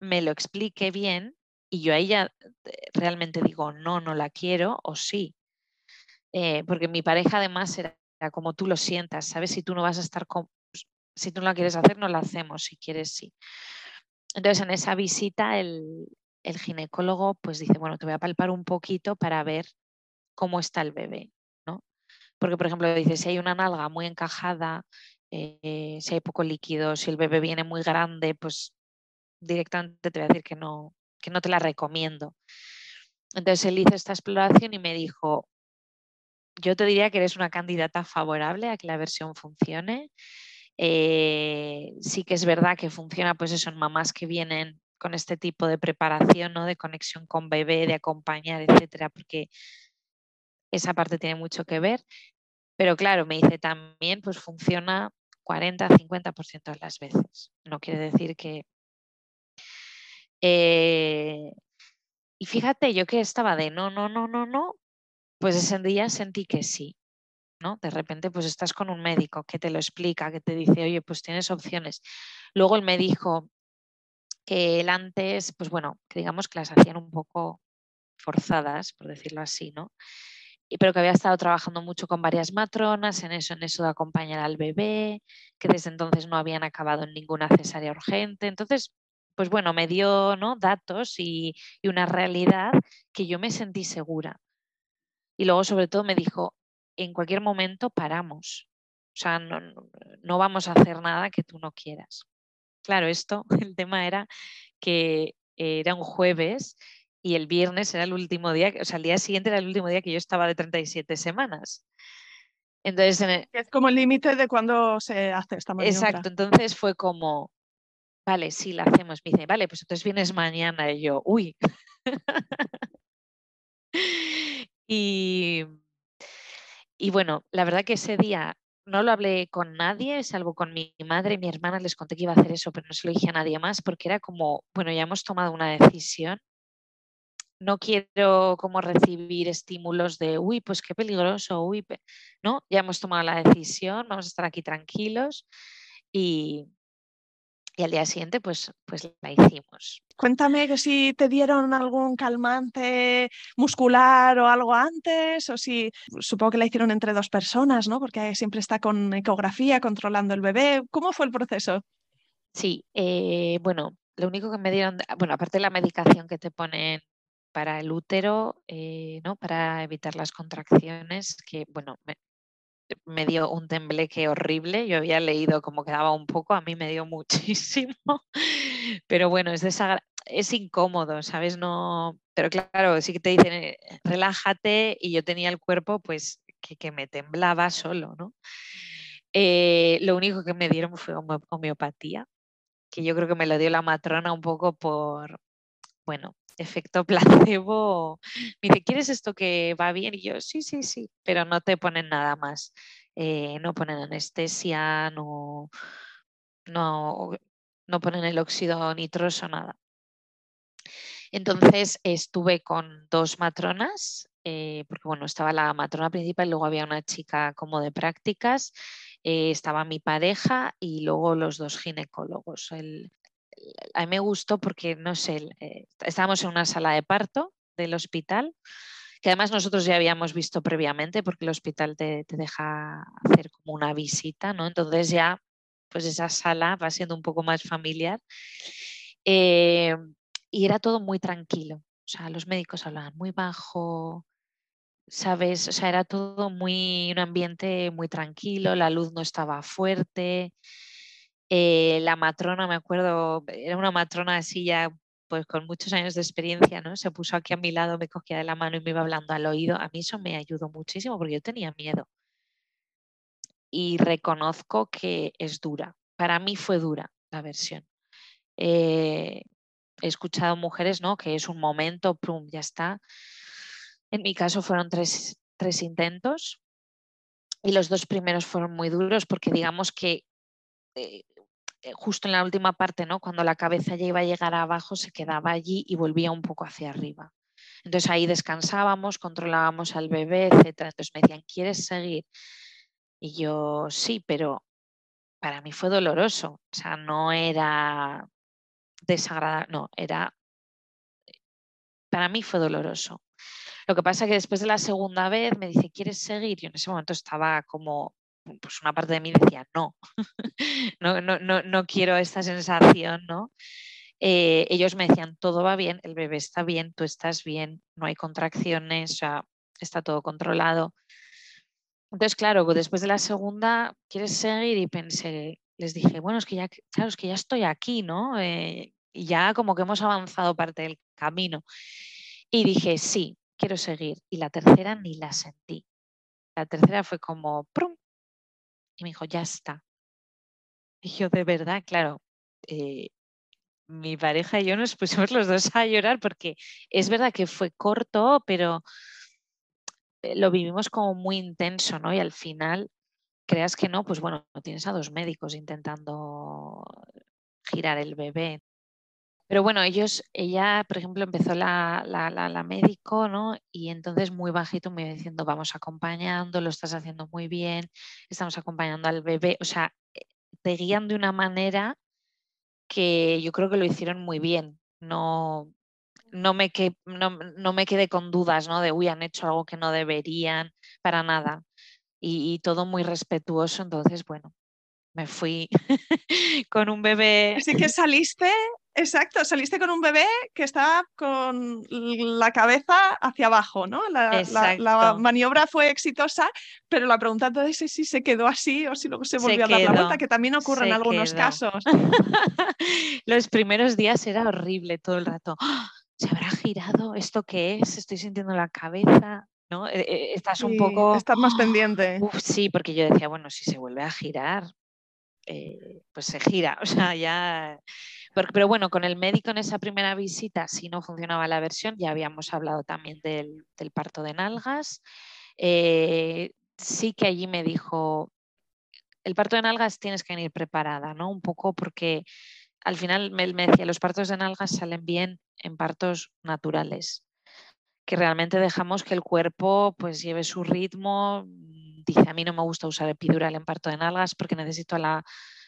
me lo explique bien y yo a ella eh, realmente digo, no, no la quiero o sí. Eh, porque mi pareja además era como tú lo sientas, ¿sabes? Si tú no vas a estar con, si tú no la quieres hacer, no la hacemos, si quieres, sí. Entonces, en esa visita, el, ginecólogo pues dice, bueno, te voy a palpar un poquito para ver cómo está el bebé. Porque, por ejemplo, dice, si hay una nalga muy encajada, eh, si hay poco líquido, si el bebé viene muy grande, pues directamente te voy a decir que no, que no te la recomiendo. Entonces él hizo esta exploración y me dijo, yo te diría que eres una candidata favorable a que la versión funcione. Eh, sí que es verdad que funciona, pues eso, en mamás que vienen con este tipo de preparación, ¿no? De conexión con bebé, de acompañar, etcétera, porque esa parte tiene mucho que ver. Pero claro, me dice también, pues funciona 40, 50% de las veces. No quiere decir que, Eh, y fíjate, yo que estaba de no, no, no, no, no, pues ese día sentí que sí. ¿no? De repente, pues estás con un médico que te lo explica, que te dice, oye, pues tienes opciones. Luego él me dijo que él antes, pues bueno, que digamos que las hacían un poco forzadas, por decirlo así, ¿no? Pero que había estado trabajando mucho con varias matronas en eso, en eso de acompañar al bebé, que desde entonces no habían acabado en ninguna cesárea urgente. Entonces, pues bueno, me dio ¿no? datos y, una realidad que yo me sentí segura. Y luego, sobre todo, me dijo, en cualquier momento paramos. O sea, no, no vamos a hacer nada que tú no quieras. Claro, esto, el tema era que era un jueves y el viernes era el último día, o sea, el día siguiente era el último día que yo estaba de 37 semanas. Entonces, es como el límite de cuando se hace esta maniobra. Exacto, entonces fue como, vale, sí, la hacemos. Me dice, vale, pues entonces vienes mañana. Y yo, uy. y, y bueno, la verdad que ese día no lo hablé con nadie, salvo con mi madre y mi hermana, les conté que iba a hacer eso, pero no se lo dije a nadie más porque era como, bueno, ya hemos tomado una decisión no quiero como recibir estímulos de, uy, pues qué peligroso, uy, no, ya hemos tomado la decisión, vamos a estar aquí tranquilos y, y al día siguiente pues, pues la hicimos. Cuéntame que si te dieron algún calmante muscular o algo antes, o si supongo que la hicieron entre dos personas, ¿no? Porque siempre está con ecografía controlando el bebé. ¿Cómo fue el proceso? Sí, eh, bueno, lo único que me dieron, bueno, aparte de la medicación que te ponen para el útero, eh, ¿no? para evitar las contracciones, que bueno, me, dio un tembleque horrible. Yo había leído como quedaba un poco, a mí me dio muchísimo, pero bueno, es, es incómodo, ¿sabes? No, pero claro, sí que te dicen, eh, relájate y yo tenía el cuerpo pues que, me temblaba solo, ¿no? Eh, lo único que me dieron fue homeopatía, que yo creo que me lo dio la matrona un poco por, bueno, efecto placebo. Me dice, ¿quieres esto que va bien? Y yo, sí, sí, sí, pero no te ponen nada más. Eh, no ponen anestesia, no, no, no ponen el óxido nitroso, nada. Entonces estuve con dos matronas, eh, porque bueno, estaba la matrona principal, luego había una chica como de prácticas, eh, estaba mi pareja y luego los dos ginecólogos. El, a mí me gustó porque, no sé, eh, estábamos en una sala de parto del hospital, que además nosotros ya habíamos visto previamente porque el hospital te, deja hacer como una visita, ¿no? Entonces ya, pues esa sala va siendo un poco más familiar. Eh, y era todo muy tranquilo. O sea, los médicos hablaban muy bajo, ¿sabes? O sea, era todo muy, un ambiente muy tranquilo, la luz no estaba fuerte. Eh, la matrona, me acuerdo, era una matrona así ya pues con muchos años de experiencia, ¿no? Se puso aquí a mi lado, me cogía de la mano y me iba hablando al oído. A mí eso me ayudó muchísimo porque yo tenía miedo. Y reconozco que es dura. Para mí fue dura la versión. Eh, he escuchado mujeres, ¿no? Que es un momento, plum, ya está. En mi caso fueron tres, tres intentos y los dos primeros fueron muy duros porque digamos que eh, justo en la última parte, ¿no? Cuando la cabeza ya iba a llegar abajo, se quedaba allí y volvía un poco hacia arriba. Entonces ahí descansábamos, controlábamos al bebé, etc. Entonces me decían, ¿quieres seguir? Y yo, sí, pero para mí fue doloroso. O sea, no era desagradable, no, era... Para mí fue doloroso. Lo que pasa es que después de la segunda vez me dice, ¿quieres seguir? Yo en ese momento estaba como pues una parte de mí decía, no, no, no, no, no, quiero esta sensación, ¿no? Eh, ellos me decían, todo va bien, el bebé está bien, tú estás bien, no hay contracciones, o está todo controlado. Entonces, claro, después de la segunda, ¿quieres seguir? Y pensé, les dije, bueno, es que ya, claro, es que ya estoy aquí, ¿no? Eh, y ya como que hemos avanzado parte del camino. Y dije, sí, quiero seguir. Y la tercera ni la sentí. La tercera fue como, ¡prum! Y me dijo, ya está. Y yo, de verdad, claro, eh, mi pareja y yo nos pusimos los dos a llorar porque es verdad que fue corto, pero eh, lo vivimos como muy intenso, ¿no? Y al final, creas que no, pues bueno, tienes a dos médicos intentando girar el bebé. Pero bueno, ellos, ella, por ejemplo, empezó la, la, médico, ¿no? Y entonces muy bajito me iba diciendo, vamos acompañando, lo estás haciendo muy bien, estamos acompañando al bebé. O sea, eh, te guían de una manera que yo creo que lo hicieron muy bien. No, no, me, que, no, no me quedé con dudas, ¿no? De, uy, han hecho algo que no deberían, para nada. Y todo muy respetuoso. Entonces, bueno, me fui con un bebé. Así que saliste Exacto, saliste con un bebé que estaba con la cabeza hacia abajo, ¿no? La, maniobra fue exitosa, pero la pregunta entonces es si se quedó así o si luego se volvió a dar la vuelta, que también ocurre en algunos casos. Los primeros días era horrible todo el rato. ¡Ah! ¿Se habrá girado? ¿Esto qué es? Estoy sintiendo la cabeza. ¿no? E, e, estás un poco... Estás más pendiente. sí, porque yo decía, bueno, si se vuelve a girar, eh, pues se gira. O sea, ya pero, bueno, con el médico en esa primera visita, si no funcionaba la versión, ya habíamos hablado también del, parto de nalgas. Eh, sí que allí me dijo, el parto de nalgas tienes que venir preparada, ¿no? Un poco porque al final me, me decía, los partos de nalgas salen bien en partos naturales, que realmente dejamos que el cuerpo pues lleve su ritmo. Dice, a mí no me gusta usar epidural en parto de nalgas porque necesito a la,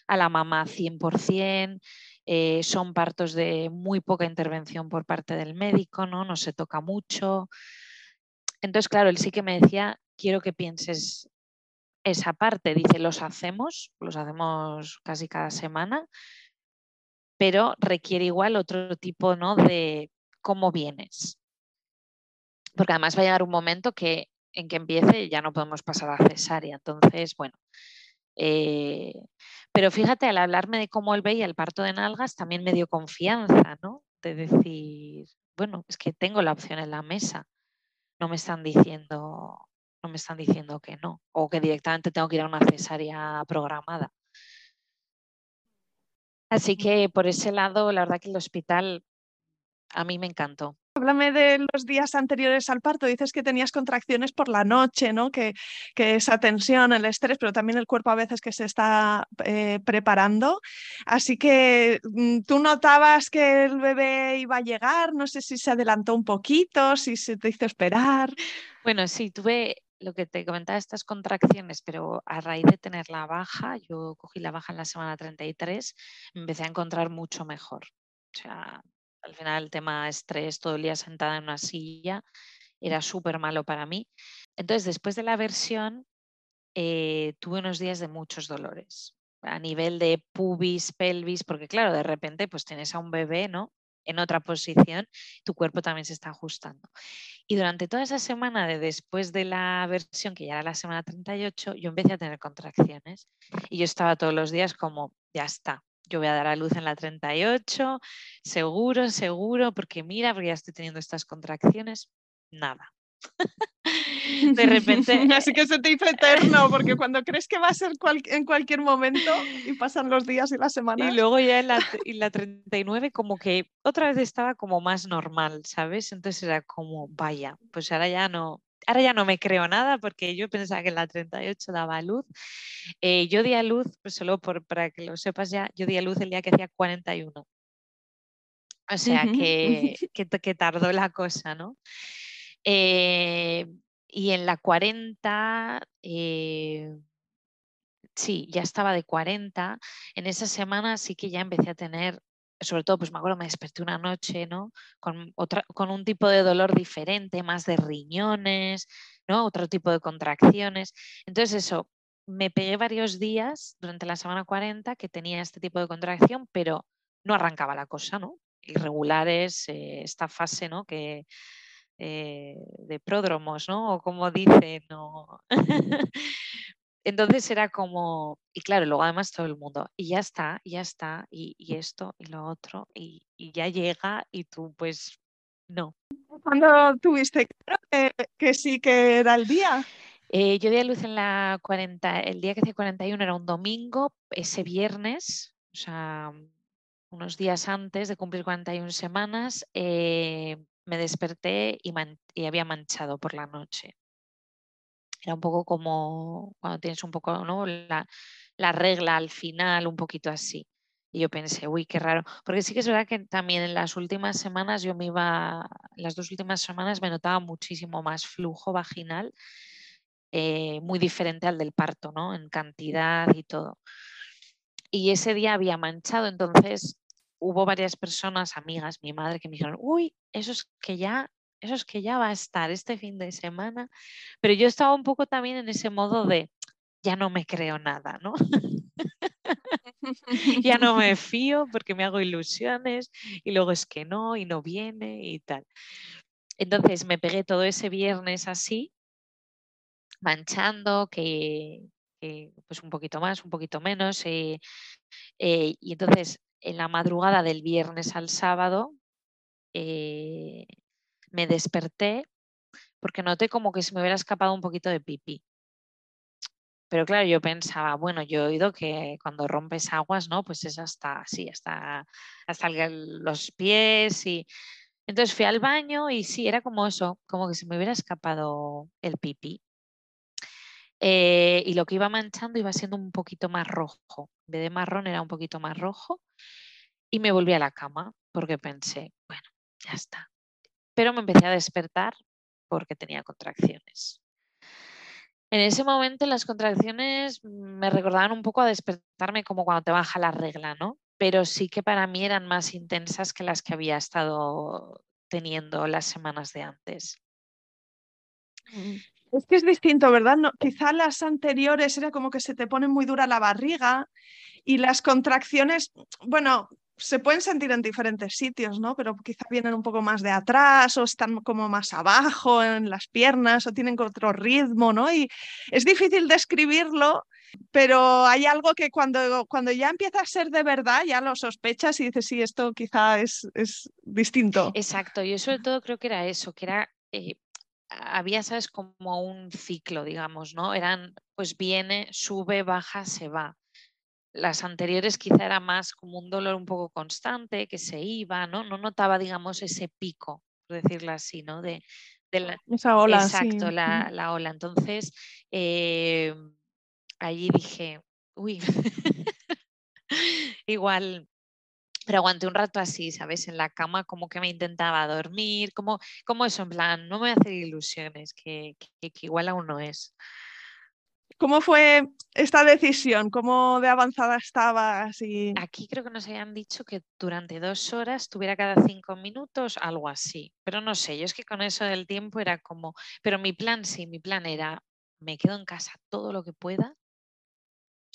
a la mamá 100%. Eh, son partos de muy poca intervención por parte del médico, ¿no? No se toca mucho. Entonces, claro, él sí que me decía, quiero que pienses esa parte. Dice, los hacemos, los hacemos casi cada semana, pero requiere igual otro tipo ¿no? de cómo vienes. Porque además va a llegar un momento que en que empiece ya no podemos pasar a cesárea. Entonces, bueno, eh, pero fíjate, al hablarme de cómo él veía el parto de nalgas, también me dio confianza, ¿no? De decir, bueno, es que tengo la opción en la mesa. No me están diciendo, no me están diciendo que no, o que directamente tengo que ir a una cesárea programada. Así que por ese lado, la verdad que el hospital a mí me encantó. Háblame de los días anteriores al parto. Dices que tenías contracciones por la noche, ¿no? Que, esa tensión, el estrés, pero también el cuerpo a veces que se está eh, preparando. Así que mm, tú notabas que el bebé iba a llegar. No sé si se adelantó un poquito, si se te hizo esperar. Bueno, sí, tuve lo que te comentaba, estas contracciones, pero a raíz de tener la baja, yo cogí la baja en la semana 33, me empecé a encontrar mucho mejor. O sea, al final el tema estrés, todo el día sentada en una silla, era súper malo para mí. Entonces, después de la versión, eh, tuve unos días de muchos dolores a nivel de pubis, pelvis, porque claro, de repente pues tienes a un bebé, ¿no? En otra posición, tu cuerpo también se está ajustando. Y durante toda esa semana de después de la versión, que ya era la semana 38, yo empecé a tener contracciones y yo estaba todos los días como, ya está, yo voy a dar a luz en la 38, seguro, seguro, porque mira, porque ya estoy teniendo estas contracciones, nada. de repente. Así que se te hizo eterno, porque cuando crees que va a ser en cualquier momento y pasan los días y las semanas. Y luego ya en la, en la 39, como que otra vez estaba como más normal, ¿sabes? Entonces era como, vaya, pues ahora ya no, ahora ya no me creo nada porque yo pensaba que en la 38 daba luz. Eh, yo di a luz, pues solo por, para que lo sepas ya, yo di a luz el día que hacía 41. O sea que, que, tardó la cosa, ¿no? Eh, y en la 40, eh, sí, ya estaba de 40. En esa semana sí que ya empecé a tener sobre todo, pues me acuerdo, me desperté una noche, ¿no? Con, otra, con un tipo de dolor diferente, más de riñones, ¿no? Otro tipo de contracciones. Entonces eso, me pegué varios días durante la semana 40 que tenía este tipo de contracción, pero no arrancaba la cosa, ¿no? Irregulares, eh, esta fase, ¿no? Que, eh, de pródromos, ¿no? O como dicen, ¿no? Entonces era como, y claro, luego además todo el mundo, y ya está, ya está, y, esto, y lo otro, y, ya llega, y tú pues no. ¿Cuándo tuviste claro que, sí que era el día? Eh, yo di a luz en la 40, el día que hice 41 era un domingo, ese viernes, o sea, unos días antes de cumplir 41 semanas, eh, me desperté y había manchado por la noche. Era un poco como cuando tienes un poco ¿no? la, regla al final, un poquito así. Y yo pensé, uy, qué raro. Porque sí que es verdad que también en las últimas semanas yo me iba, las dos últimas semanas me notaba muchísimo más flujo vaginal, eh, muy diferente al del parto, ¿no? En cantidad y todo. Y ese día había manchado, entonces hubo varias personas, amigas, mi madre, que me dijeron, uy, eso es que ya, eso es que ya va a estar este fin de semana. Pero yo estaba un poco también en ese modo de, ya no me creo nada, ¿no? ya no me fío porque me hago ilusiones y luego es que no y no viene y tal. Entonces me pegué todo ese viernes así, manchando, que, pues un poquito más, un poquito menos. Eh, eh, y entonces en la madrugada del viernes al sábado eh, me desperté porque noté como que se me hubiera escapado un poquito de pipí. Pero claro, yo pensaba, bueno, yo he oído que cuando rompes aguas, ¿no? Pues es hasta así, hasta, hasta los pies y... Entonces fui al baño y sí, era como eso, como que se me hubiera escapado el pipí. Eh, y lo que iba manchando iba siendo un poquito más rojo. En vez de marrón era un poquito más rojo. Y me volví a la cama porque pensé, bueno, ya está. Pero me empecé a despertar porque tenía contracciones. En ese momento las contracciones me recordaban un poco a despertarme como cuando te baja la regla, ¿no? Pero sí que para mí eran más intensas que las que había estado teniendo las semanas de antes. Mm. Es que es distinto, ¿verdad? No, quizá las anteriores era como que se te pone muy dura la barriga y las contracciones, bueno, se pueden sentir en diferentes sitios, ¿no? Pero quizá vienen un poco más de atrás o están como más abajo en las piernas o tienen otro ritmo, ¿no? Y es difícil describirlo, pero hay algo que cuando, cuando ya empieza a ser de verdad, ya lo sospechas y dices, sí, esto quizá es, es distinto. Exacto, yo sobre todo creo que era eso, que era... Eh, había, sabes, como un ciclo, digamos, ¿no? Eran, pues viene, sube, baja, se va las anteriores quizá era más como un dolor un poco constante, que se iba, ¿no? No notaba, digamos, ese pico, por decirlo así, ¿no? De, la, Esa ola. Exacto, la, ola. Entonces, eh, allí dije, uy, igual, pero aguanté un rato así, ¿sabes? En la cama como que me intentaba dormir, como, como eso, en plan, no me voy a hacer ilusiones, que, que igual aún no es. ¿Cómo fue esta decisión? ¿Cómo de avanzada estabas? Y... Aquí creo que nos habían dicho que durante dos horas tuviera cada cinco minutos, algo así. Pero no sé, yo es que con eso del tiempo era como. Pero mi plan sí, mi plan era: me quedo en casa todo lo que pueda.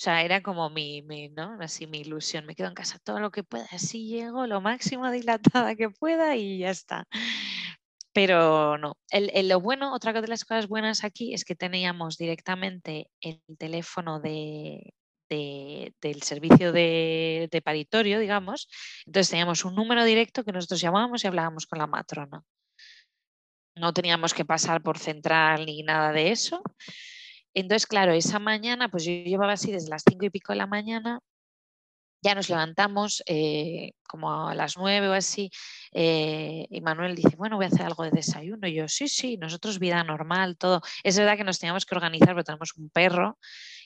O sea, era como mi, mi, ¿no? Así mi ilusión, me quedo en casa todo lo que pueda, así llego lo máximo dilatada que pueda y ya está. Pero no, el, lo bueno, otra de las cosas buenas aquí es que teníamos directamente el teléfono de, del servicio de, de, paritorio, digamos. Entonces teníamos un número directo que nosotros llamábamos y hablábamos con la matrona. No teníamos que pasar por central ni nada de eso. Entonces, claro, esa mañana, pues yo llevaba así desde las cinco y pico de la mañana ya nos levantamos eh, como a las nueve o así eh, y Manuel dice, bueno, voy a hacer algo de desayuno. Y yo, sí, sí, nosotros vida normal, todo. Es verdad que nos teníamos que organizar porque tenemos un perro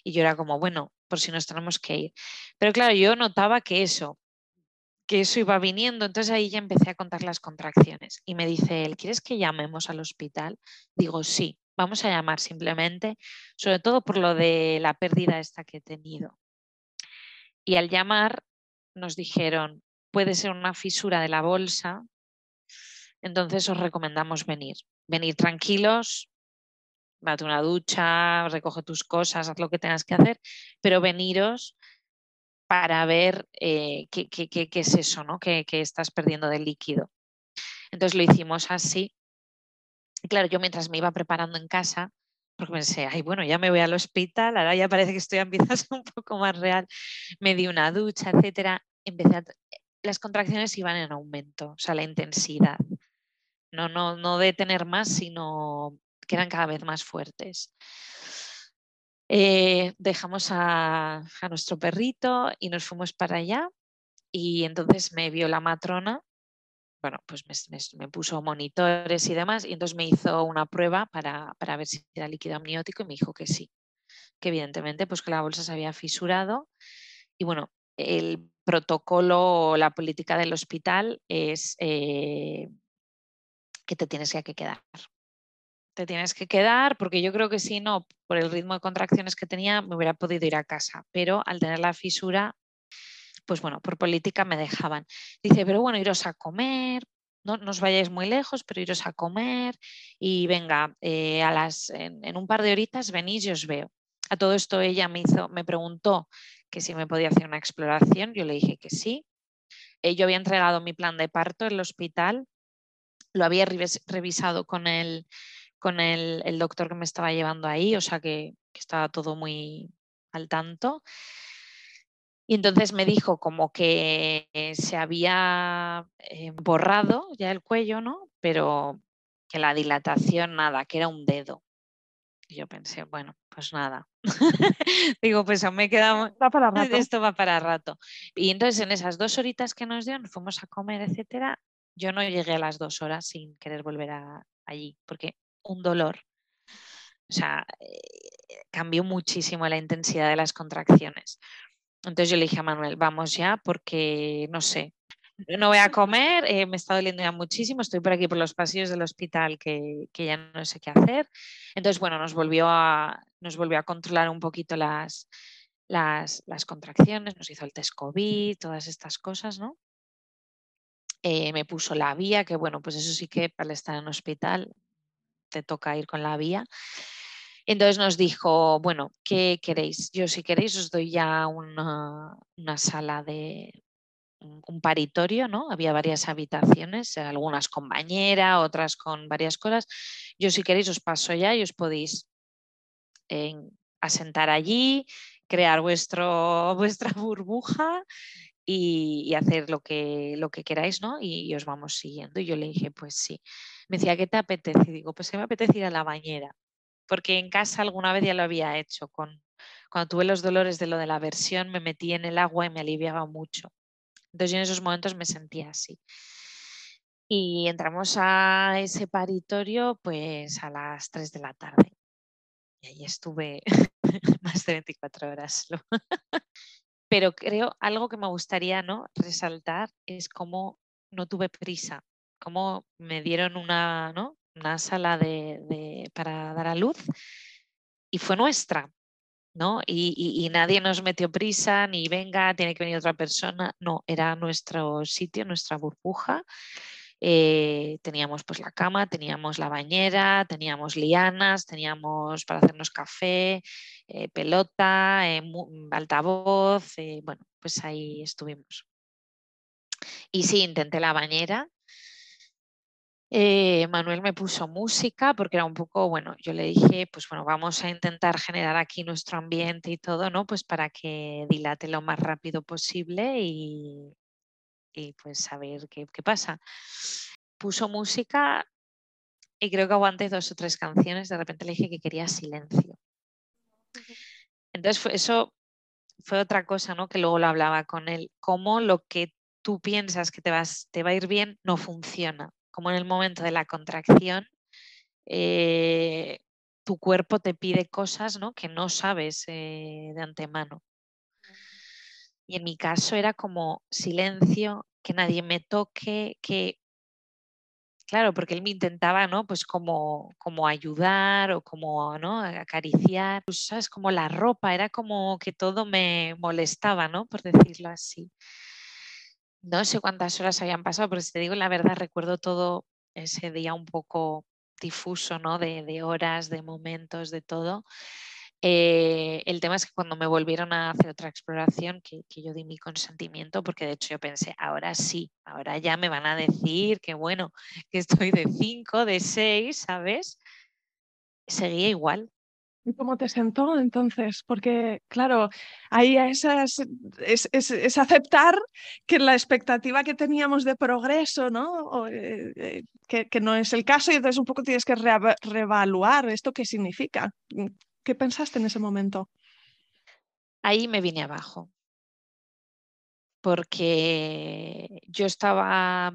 y yo era como, bueno, por si nos tenemos que ir. Pero claro, yo notaba que eso, que eso iba viniendo, entonces ahí ya empecé a contar las contracciones y me dice él, ¿quieres que llamemos al hospital? Digo, sí, vamos a llamar simplemente, sobre todo por lo de la pérdida esta que he tenido. Y al llamar nos dijeron, puede ser una fisura de la bolsa, entonces os recomendamos venir. Venir tranquilos, date una ducha, recoge tus cosas, haz lo que tengas que hacer, pero veniros para ver eh, qué, es eso, ¿no? que estás perdiendo de líquido. Entonces lo hicimos así. Y claro, yo mientras me iba preparando en casa, porque pensé, ay, bueno, ya me voy al hospital, ahora ya parece que estoy empezando a un poco más real, me di una ducha, etcétera, empecé las contracciones iban en aumento, o sea, la intensidad. No, no, no de tener más, sino que eran cada vez más fuertes. Eh, dejamos a, a, nuestro perrito y nos fuimos para allá y entonces me vio la matrona bueno, pues me, puso monitores y demás, y entonces me hizo una prueba para, ver si era líquido amniótico y me dijo que sí, que evidentemente pues que la bolsa se había fisurado y bueno, el protocolo o la política del hospital es eh, que te tienes que quedar. Te tienes que quedar porque yo creo que si no, por el ritmo de contracciones que tenía, me hubiera podido ir a casa. Pero al tener la fisura, pues bueno, por política me dejaban. Dice, pero bueno, iros a comer, no, os vayáis muy lejos, pero iros a comer y venga, eh, a las, en, un par de horitas venís y os veo. A todo esto ella me hizo, me preguntó que si me podía hacer una exploración, yo le dije que sí. Eh, yo había entregado mi plan de parto en el hospital, lo había revisado con el, con el, doctor que me estaba llevando ahí, o sea que, que estaba todo muy al tanto. Y entonces me dijo como que se había eh, borrado ya el cuello, ¿no? Pero que la dilatación nada, que era un dedo. Y yo pensé, bueno, pues nada. Digo, pues aún me queda para rato. esto va para rato. Y entonces en esas dos horitas que nos dieron, fuimos a comer, etcétera. Yo no llegué a las dos horas sin querer volver a, allí, porque un dolor. O sea, eh, cambió muchísimo la intensidad de las contracciones. Entonces yo le dije a Manuel, vamos ya porque no sé, no voy a comer, eh, me está doliendo ya muchísimo, estoy por aquí por los pasillos del hospital que, ya no sé qué hacer. Entonces, bueno, nos volvió a, nos volvió a controlar un poquito las, las, contracciones, nos hizo el test COVID, todas estas cosas, ¿no? Eh, me puso la vía, que bueno, pues eso sí que para estar en hospital te toca ir con la vía. Entonces nos dijo, bueno, ¿qué queréis? Yo si queréis os doy ya una, sala de un, paritorio, ¿no? Había varias habitaciones, algunas con bañera, otras con varias cosas. Yo si queréis os paso ya y os podéis asentar allí, crear vuestro, vuestra burbuja y, hacer lo que, lo que queráis, ¿no? Y, y, os vamos siguiendo. Y yo le dije, pues sí. Me decía, ¿qué te apetece? Y digo, pues que me apetece ir a la bañera porque en casa alguna vez ya lo había hecho. Con, cuando tuve los dolores de lo de la versión, me metí en el agua y me aliviaba mucho. Entonces yo en esos momentos me sentía así. Y entramos a ese paritorio pues a las 3 de la tarde. Y ahí estuve más de 24 horas. Pero creo algo que me gustaría ¿no? resaltar es cómo no tuve prisa, cómo me dieron una, ¿no? Una sala de, para dar a luz y fue nuestra, ¿no? Y, nadie nos metió prisa, ni venga, tiene que venir otra persona, no, era nuestro sitio, nuestra burbuja. Eh, teníamos pues la cama, teníamos la bañera, teníamos lianas, teníamos para hacernos café, eh, pelota, eh, altavoz, bueno, pues ahí estuvimos. Y sí, intenté la bañera, eh, Manuel me puso música porque era un poco, bueno, yo le dije, pues bueno, vamos a intentar generar aquí nuestro ambiente y todo, ¿no? Pues para que dilate lo más rápido posible y, pues saber qué, qué pasa. Puso música y creo que aguanté dos o tres canciones, de repente le dije que quería silencio. Entonces eso fue otra cosa, ¿no? Que luego lo hablaba con él, cómo lo que tú piensas que te, vas, te va a ir bien no funciona como en el momento de la contracción, eh, tu cuerpo te pide cosas ¿no? que no sabes eh, de antemano. Y en mi caso era como silencio, que nadie me toque, que claro, porque él me intentaba, ¿no? Pues como, como ayudar o como, ¿no? Acariciar, pues, ¿sabes? Como la ropa, era como que todo me molestaba, ¿no? Por decirlo así. No sé cuántas horas habían pasado, pero si te digo la verdad, recuerdo todo ese día un poco difuso, ¿no? De, horas, de momentos, de todo. Eh, el tema es que cuando me volvieron a hacer otra exploración, que, que, yo di mi consentimiento, porque de hecho yo pensé, ahora sí, ahora ya me van a decir que bueno, que estoy de 5, de 6, ¿sabes? Seguía igual, ¿Y cómo te sentó entonces? Porque, claro, ahí esas, es, aceptar que la expectativa que teníamos de progreso, ¿no? Eh, eh, que, no es el caso y entonces un poco tienes que reevaluar esto qué significa. ¿Qué pensaste en ese momento? Ahí me vine abajo, porque yo estaba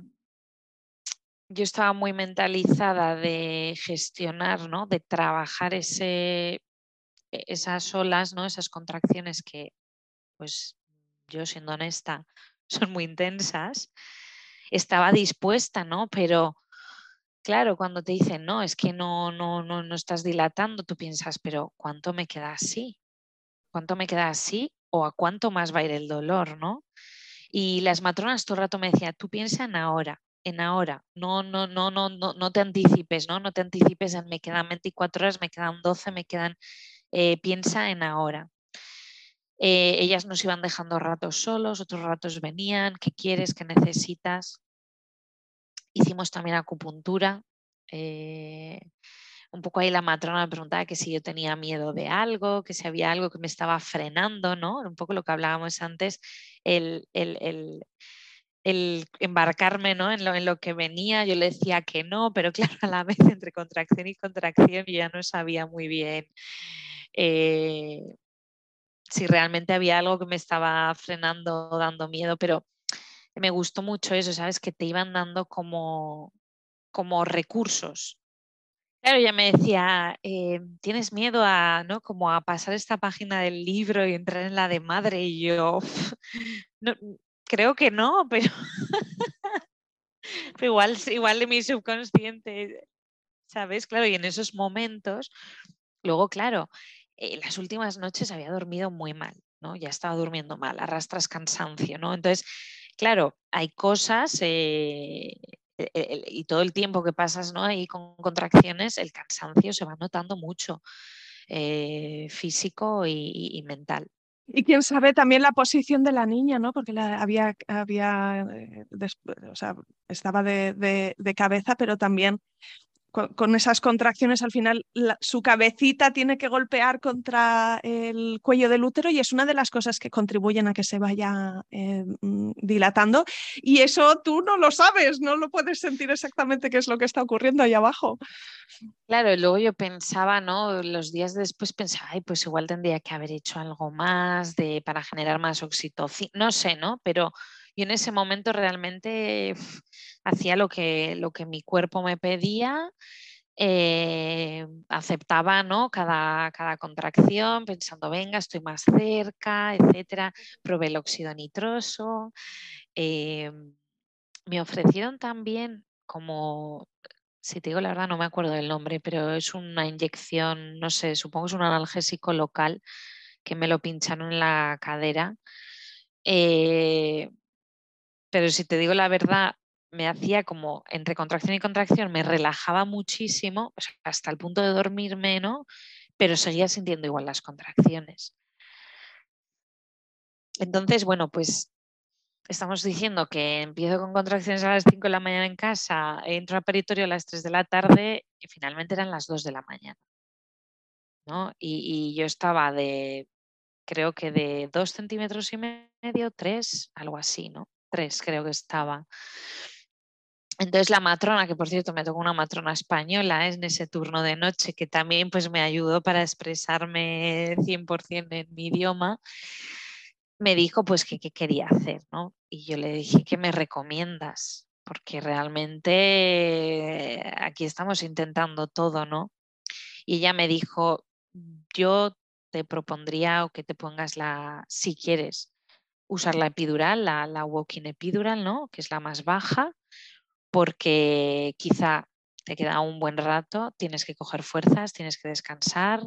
yo estaba muy mentalizada de gestionar, ¿no? de trabajar ese, e-, esas olas, ¿no? esas contracciones que pues yo siendo honesta, son muy intensas, estaba dispuesta, ¿no? Pero claro, cuando te dicen, no, es que no, no, no, no estás dilatando, tú piensas, pero ¿cuánto me queda así? ¿Cuánto me queda así? ¿O a cuánto más va a ir el dolor, no? Y las matronas todo el rato me decían, tú piensa en ahora, en ahora, no, no, no, no, no, no te anticipes, ¿no? No te anticipes en me quedan 24 horas, me quedan 12, me quedan, eh, piensa en ahora. Eh, ellas nos iban dejando ratos solos, otros ratos venían, ¿qué quieres, qué necesitas? Hicimos también acupuntura. Eh, un poco ahí la matrona me preguntaba que si yo tenía miedo de algo, que si había algo que me estaba frenando, ¿no? Un poco lo que hablábamos antes, el, el, embarcarme ¿no? en, lo, en, lo, que venía, yo le decía que no, pero claro, a la vez entre contracción y contracción yo ya no sabía muy bien eh, si realmente había algo que me estaba frenando, dando miedo, pero me gustó mucho eso, ¿sabes? Que te iban dando como, como recursos. Claro, ella me decía, eh, ¿tienes miedo a, ¿no? como a pasar esta página del libro y entrar en la de madre? Y yo, no, creo que no, pero, pero igual, igual de mi subconsciente, ¿sabes? Claro, y en esos momentos, luego, claro, eh, las últimas noches había dormido muy mal, ¿no? Ya estaba durmiendo mal, arrastras cansancio, ¿no? Entonces, claro, hay cosas eh, y todo el tiempo que pasas ¿no? ahí con contracciones, el cansancio se va notando mucho, eh, físico y, mental. Y quién sabe también la posición de la niña, ¿no? Porque la, había, había o sea, estaba de, de, cabeza, pero también con, esas contracciones al final su cabecita tiene que golpear contra el cuello del útero y es una de las cosas que contribuyen a que se vaya eh, dilatando y eso tú no lo sabes, no lo puedes sentir exactamente qué es lo que está ocurriendo ahí abajo. Claro, y luego yo pensaba, ¿no? Los días después pensaba, ay, pues igual tendría que haber hecho algo más de, para generar más oxitocina, no sé, ¿no? Pero yo en ese momento realmente hacía lo que, lo que mi cuerpo me pedía, eh, aceptaba ¿no? cada, cada, contracción pensando, venga, estoy más cerca, etcétera. Probé el óxido nitroso. Eh, me ofrecieron también como, si te digo la verdad, no me acuerdo del nombre, pero es una inyección, no sé, supongo es un analgésico local que me lo pincharon en la cadera. Eh, pero si te digo la verdad, me hacía como entre contracción y contracción, me relajaba muchísimo, hasta el punto de dormirme, ¿no? Pero seguía sintiendo igual las contracciones. Entonces, bueno, pues estamos diciendo que empiezo con contracciones a las 5 de la mañana en casa, entro a peritorio a las 3 de la tarde y finalmente eran las 2 de la mañana. ¿no? Y, y yo estaba de, creo que de 2 centímetros y medio, 3, algo así, ¿no? Tres creo que estaba. Entonces la matrona, que por cierto me tocó una matrona española en ese turno de noche, que también pues me ayudó para expresarme 100% en mi idioma, me dijo pues que qué quería hacer, ¿no? Y yo le dije, ¿qué me recomiendas? Porque realmente aquí estamos intentando todo, ¿no? Y ella me dijo, yo te propondría o que te pongas la, si quieres, usar la epidural, la, walking epidural, ¿no? que es la más baja, porque quizá te queda un buen rato, tienes que coger fuerzas, tienes que descansar.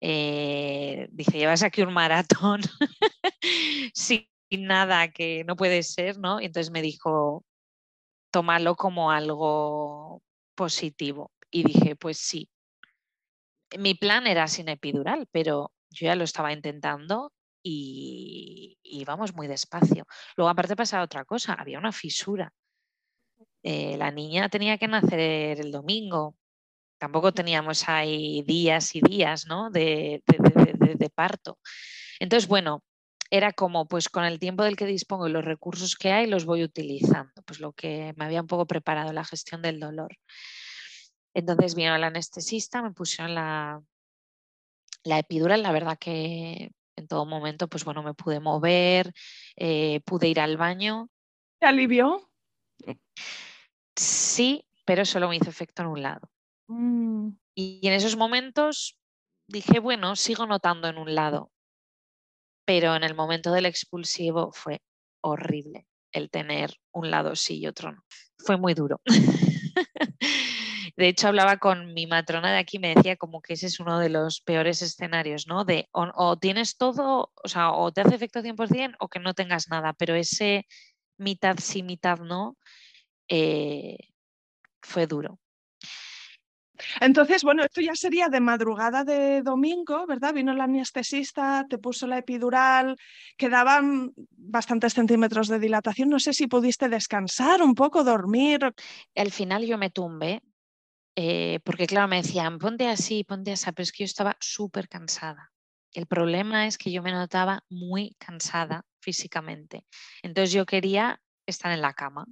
Eh, dice, llevas aquí un maratón sin nada que no puede ser, ¿no? Y entonces me dijo, tómalo como algo positivo. Y dije, pues sí. Mi plan era sin epidural, pero yo ya lo estaba intentando y, íbamos muy despacio. Luego aparte pasaba otra cosa, había una fisura. Eh, la niña tenía que nacer el domingo. Tampoco teníamos ahí días y días ¿no? de, de, parto. Entonces, bueno, era como, pues con el tiempo del que dispongo y los recursos que hay, los voy utilizando. Pues lo que me había un poco preparado, la gestión del dolor. Entonces vino el anestesista, me pusieron la, la epidural, la verdad que en todo momento, pues bueno, me pude mover, eh, pude ir al baño. ¿Te alivió? Sí, pero solo me hizo efecto en un lado. Mm. Y en esos momentos dije, bueno, sigo notando en un lado. pero en el momento del expulsivo fue horrible el tener un lado sí y otro no. Fue muy duro. De hecho, hablaba con mi matrona de aquí y me decía como que ese es uno de los peores escenarios, ¿no? De o, tienes todo, o sea, o te hace efecto 100% o que no tengas nada, pero ese mitad sí, mitad no, eh, fue duro. Entonces, bueno, esto ya sería de madrugada de domingo, ¿verdad? Vino la anestesista, te puso la epidural, quedaban bastantes centímetros de dilatación. No sé si pudiste descansar un poco, dormir. Al final yo me tumbé, eh, porque claro, me decían, ponte así, ponte así, pero es que yo estaba súper cansada. El problema es que yo me notaba muy cansada físicamente. Entonces yo quería estar en la cama,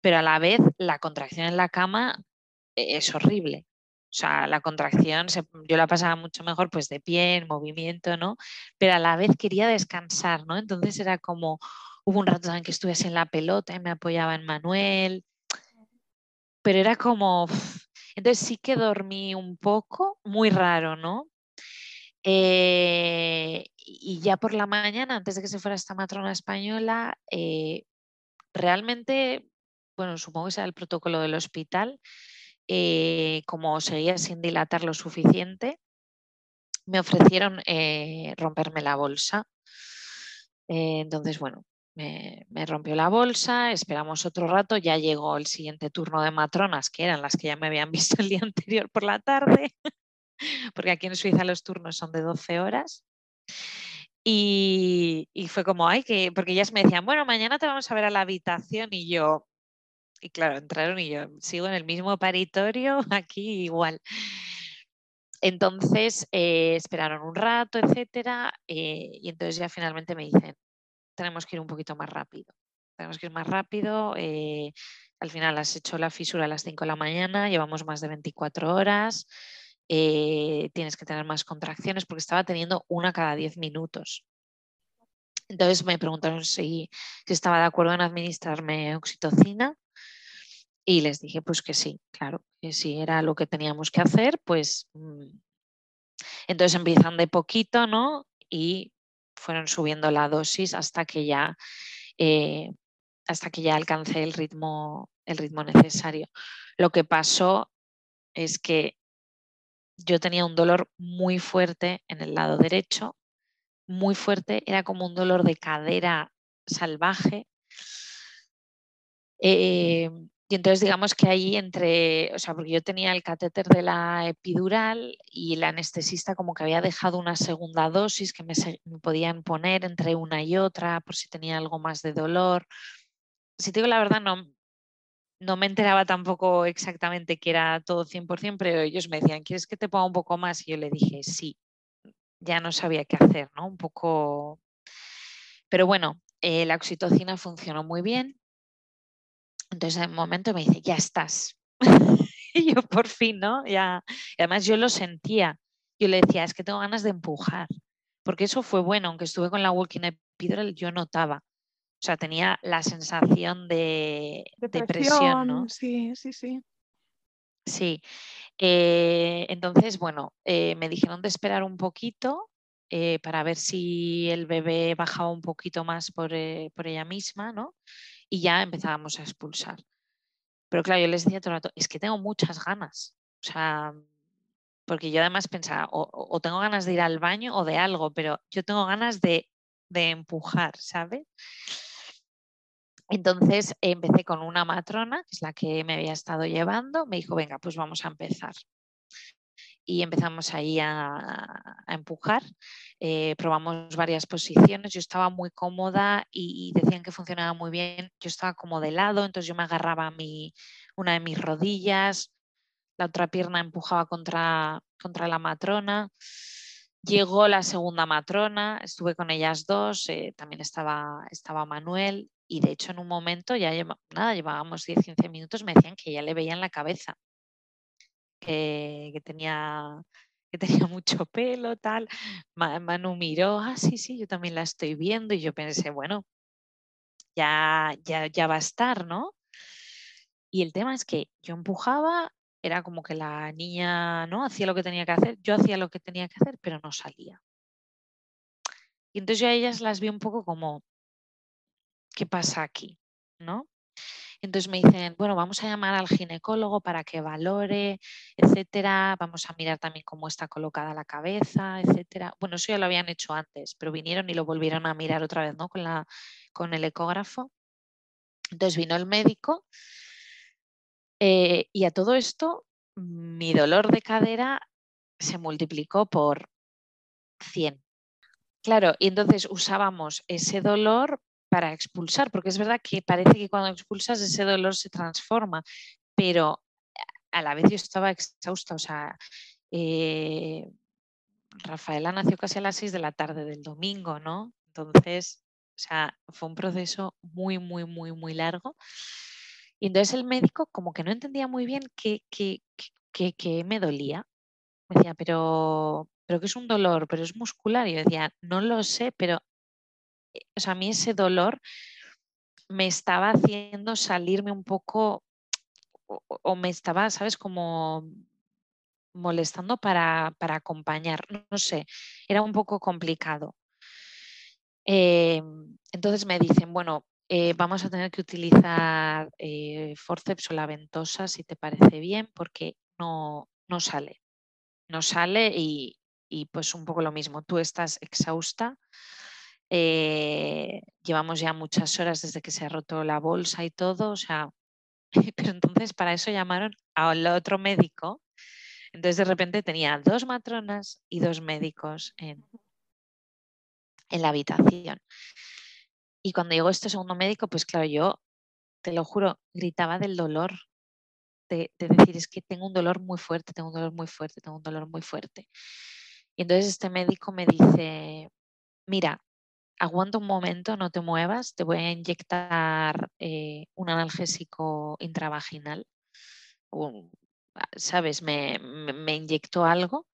pero a la vez la contracción en la cama es horrible. O sea, la contracción yo la pasaba mucho mejor pues de pie, en movimiento, ¿no? Pero a la vez quería descansar, ¿no? Entonces era como, hubo un rato en que estuve en la pelota y me apoyaba en Manuel, pero era como, entonces sí que dormí un poco, muy raro, ¿no? Eh, y ya por la mañana, antes de que se fuera esta matrona española, eh, realmente, bueno, supongo que sea el protocolo del hospital, eh, como seguía sin dilatar lo suficiente, me ofrecieron romperme la bolsa. Entonces, bueno, me, rompió la bolsa, esperamos otro rato, ya llegó el siguiente turno de matronas, que eran las que ya me habían visto el día anterior por la tarde, porque aquí en Suiza los turnos son de 12 horas. Y, fue como, ay, que, porque ellas me decían, bueno, mañana te vamos a ver a la habitación y yo, y claro, entraron y yo sigo en el mismo paritorio, aquí igual. Entonces eh, esperaron un rato, etcétera, eh, y entonces ya finalmente me dicen, tenemos que ir un poquito más rápido. Tenemos que ir más rápido. Eh, al final has hecho la fisura a las 5 de la mañana, llevamos más de 24 horas, tienes que tener más contracciones porque estaba teniendo una cada 10 minutos. Entonces me preguntaron si, si estaba de acuerdo en administrarme oxitocina y les dije pues que sí, claro, que si era lo que teníamos que hacer, pues mm, entonces empiezan de poquito, ¿no? Y fueron subiendo la dosis hasta que ya eh, hasta que ya alcancé el ritmo, el ritmo necesario. Lo que pasó es que yo tenía un dolor muy fuerte en el lado derecho, muy fuerte, era como un dolor de cadera salvaje. Eh, y entonces digamos que ahí entre, o sea, porque yo tenía el catéter de la epidural y el anestesista como que había dejado una segunda dosis que me, podían poner entre una y otra por si tenía algo más de dolor. Si te digo la verdad, no, no me enteraba tampoco exactamente que era todo 100%, pero ellos me decían, ¿quieres que te ponga un poco más? Y yo le dije, sí, ya no sabía qué hacer, ¿no? Un poco... Pero bueno, eh, la oxitocina funcionó muy bien entonces en un momento me dice, ya estás. y yo por fin, ¿no? Ya. además yo lo sentía. Yo le decía, es que tengo ganas de empujar. Porque eso fue bueno, aunque estuve con la walking epidural, yo notaba. O sea, tenía la sensación de, depresión, ¿no? Sí, sí, sí. Sí. Eh, entonces, bueno, eh, me dijeron de esperar un poquito eh, para ver si el bebé bajaba un poquito más por, por ella misma, ¿no? Y ya empezábamos a expulsar. Pero claro, yo les decía todo el rato, es que tengo muchas ganas. O sea, porque yo además pensaba, o, tengo ganas de ir al baño o de algo, pero yo tengo ganas de, de empujar, ¿sabes? Entonces empecé con una matrona, que es la que me había estado llevando, me dijo, venga, pues vamos a empezar y empezamos ahí a, empujar. Eh, probamos varias posiciones, yo estaba muy cómoda y, decían que funcionaba muy bien. Yo estaba como de lado, entonces yo me agarraba mi, una de mis rodillas, la otra pierna empujaba contra, contra la matrona. Llegó la segunda matrona, estuve con ellas dos, eh, también estaba, estaba Manuel y de hecho en un momento ya nada, llevábamos 10-15 minutos, me decían que ya le veían la cabeza que, tenía, que tenía mucho pelo, tal. Manu miró, ah, sí, sí, yo también la estoy viendo y yo pensé, bueno, ya, ya, ya va a estar, ¿no? Y el tema es que yo empujaba, era como que la niña no hacía lo que tenía que hacer, yo hacía lo que tenía que hacer, pero no salía. Y entonces yo a ellas las vi un poco como, ¿qué pasa aquí? ¿No? Entonces me dicen, bueno, vamos a llamar al ginecólogo para que valore, etcétera. Vamos a mirar también cómo está colocada la cabeza, etcétera. Bueno, eso ya lo habían hecho antes, pero vinieron y lo volvieron a mirar otra vez, ¿no? Con, la, con el ecógrafo. Entonces vino el médico eh, y a todo esto mi dolor de cadera se multiplicó por 100. Claro, y entonces usábamos ese dolor para expulsar, porque es verdad que parece que cuando expulsas ese dolor se transforma, pero a la vez yo estaba exhausta, o sea, eh, Rafaela nació casi a las 6 de la tarde del domingo, ¿no? Entonces, o sea, fue un proceso muy, muy, muy, muy largo. Y entonces el médico como que no entendía muy bien qué, qué, qué, me dolía. Me decía, pero, pero que es un dolor, pero es muscular. Y yo decía, no lo sé, pero o sea, a mí ese dolor me estaba haciendo salirme un poco o, me estaba, ¿sabes? Como molestando para, acompañar. No, sé, era un poco complicado. Em, entonces me dicen, bueno, eh, vamos a tener que utilizar eh, forceps o la ventosa si te parece bien, porque no, no sale. No sale y, y pues un poco lo mismo. Tú estás exhausta, eh, llevamos ya muchas horas desde que se ha roto la bolsa y todo, o sea, pero entonces para eso llamaron al otro médico. Entonces de repente tenía dos matronas y dos médicos en, en la habitación. Y cuando llegó este segundo médico, pues claro, yo, te lo juro, gritaba del dolor, de, de, decir, es que tengo un dolor muy fuerte, tengo un dolor muy fuerte, tengo un dolor muy fuerte. Y entonces este médico me dice, mira, aguanta un momento, no te muevas, te voy a inyectar eh, un analgésico intravaginal. Ah, ¿Sabes? Me, me, inyectó algo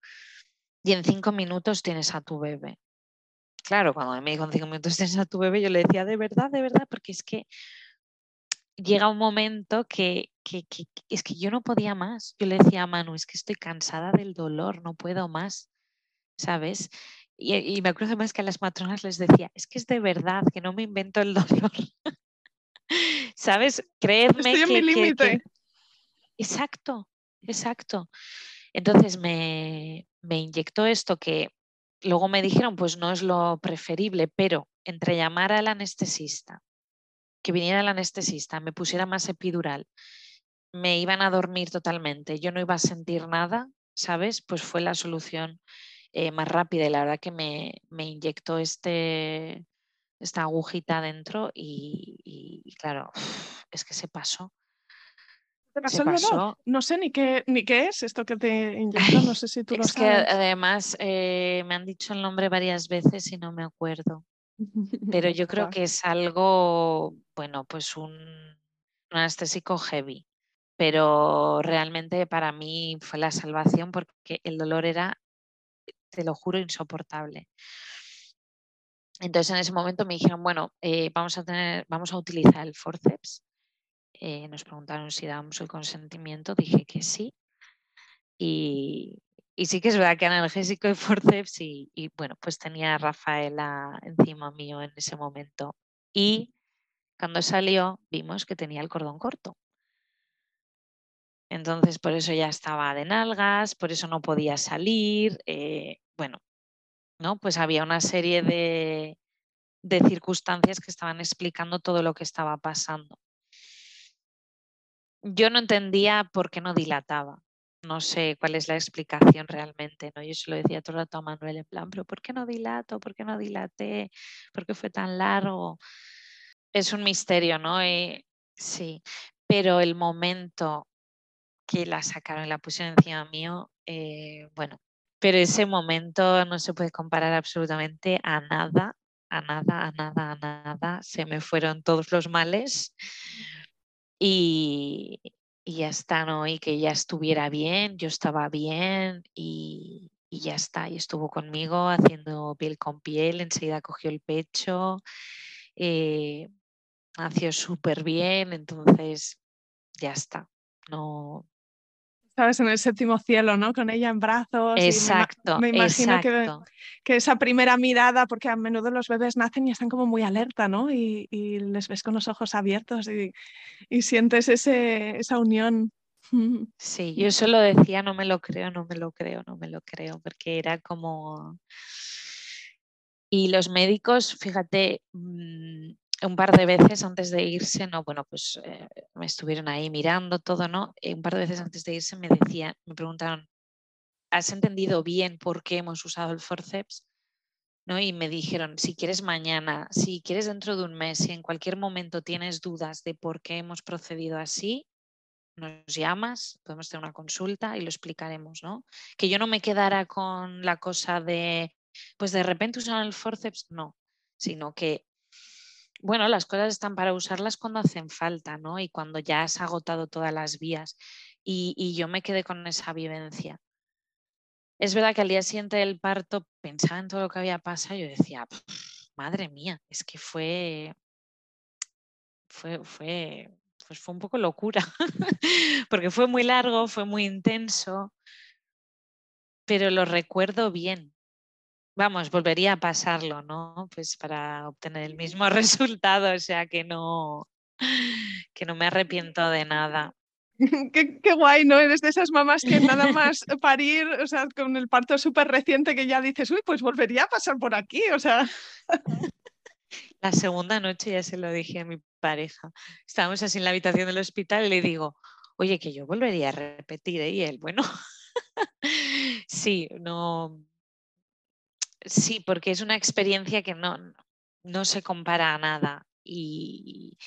y en cinco minutos tienes a tu bebé. Claro, cuando me dijo en cinco minutos tienes a tu bebé, yo le decía, de verdad, de verdad, porque es que llega un momento que, que, que, es que yo no podía más. Yo le decía a Manu, es que estoy cansada del dolor, no puedo más, ¿sabes? Y, me acuerdo más que a las matronas les decía, es que es de verdad, que no me invento el dolor. ¿Sabes? Creedme Estoy en mi límite. Exacto, exacto. Entonces me, me inyectó esto que luego me dijeron, pues no es lo preferible, pero entre llamar al anestesista, que viniera el anestesista, me pusiera más epidural, me iban a dormir totalmente, yo no iba a sentir nada, ¿sabes? Pues fue la solución eh, más rápida y la verdad que me, inyectó este, esta agujita dentro y, claro, es que se pasó. se pasó. No sé ni qué, ni qué es esto que te inyectó, no sé si tú lo sabes. Es que además eh, me han dicho el nombre varias veces y no me acuerdo. Pero yo creo que es algo, bueno, pues un, un anestésico heavy. Pero realmente para mí fue la salvación porque el dolor era te lo juro, insoportable. Entonces en ese momento me dijeron, bueno, eh, vamos, a tener, vamos a utilizar el forceps. Eh, nos preguntaron si dábamos el consentimiento, dije que sí. Y, sí que es verdad que analgésico y forceps y, bueno, pues tenía a Rafaela encima mío en ese momento. Y cuando salió vimos que tenía el cordón corto. Entonces, por eso ya estaba de nalgas, por eso no podía salir. Eh, bueno, ¿no? Pues había una serie de, de circunstancias que estaban explicando todo lo que estaba pasando. Yo no entendía por qué no dilataba. No sé cuál es la explicación realmente, ¿no? Yo se lo decía todo el rato a Manuel en plan, pero ¿por qué no dilato? ¿Por qué no dilaté? ¿Por qué fue tan largo? Es un misterio, ¿no? sí, pero el momento que la sacaron y la pusieron encima mío, eh, bueno, pero ese momento no se puede comparar absolutamente a nada, a nada, a nada, a nada. Se me fueron todos los males y, ya está, ¿no? Y que ya estuviera bien, yo estaba bien y, ya está. Y estuvo conmigo haciendo piel con piel, enseguida cogió el pecho, eh, nació súper bien, entonces ya está. No, sabes, en el séptimo cielo, ¿no? Con ella en brazos. Exacto. me, imagino Que, que, esa primera mirada, porque a menudo los bebés nacen y están como muy alerta, ¿no? Y, les ves con los ojos abiertos y, y sientes ese, esa unión. Sí, yo solo decía, no me lo creo, no me lo creo, no me lo creo, porque era como... Y los médicos, fíjate, mm, un par de veces antes de irse, no, bueno, pues eh, me estuvieron ahí mirando todo, ¿no? Eh, un par de veces antes de irse me decían, me preguntaron, ¿has entendido bien por qué hemos usado el forceps? ¿No? Y me dijeron, si quieres mañana, si quieres dentro de un mes, si en cualquier momento tienes dudas de por qué hemos procedido así, nos llamas, podemos tener una consulta y lo explicaremos, ¿no? Que yo no me quedara con la cosa de, pues de repente usar el forceps, no, sino que bueno, las cosas están para usarlas cuando hacen falta, ¿no? Y cuando ya has agotado todas las vías. Y, yo me quedé con esa vivencia. Es verdad que al día siguiente del parto pensaba en todo lo que había pasado y yo decía, madre mía, es que fue, fue, fue, pues fue un poco locura, porque fue muy largo, fue muy intenso, pero lo recuerdo bien, Vamos, volvería a pasarlo, ¿no? Pues para obtener el mismo resultado, o sea que no, que no me arrepiento de nada. Qué, qué, guay, ¿no? Eres de esas mamás que nada más parir, o sea, con el parto súper reciente que ya dices, uy, pues volvería a pasar por aquí, o sea. La segunda noche ya se lo dije a mi pareja. Estábamos así en la habitación del hospital y le digo, oye, que yo volvería a repetir, ¿eh? Y él, bueno, sí, no, sí, porque es una experiencia que no, no se compara a nada. Y,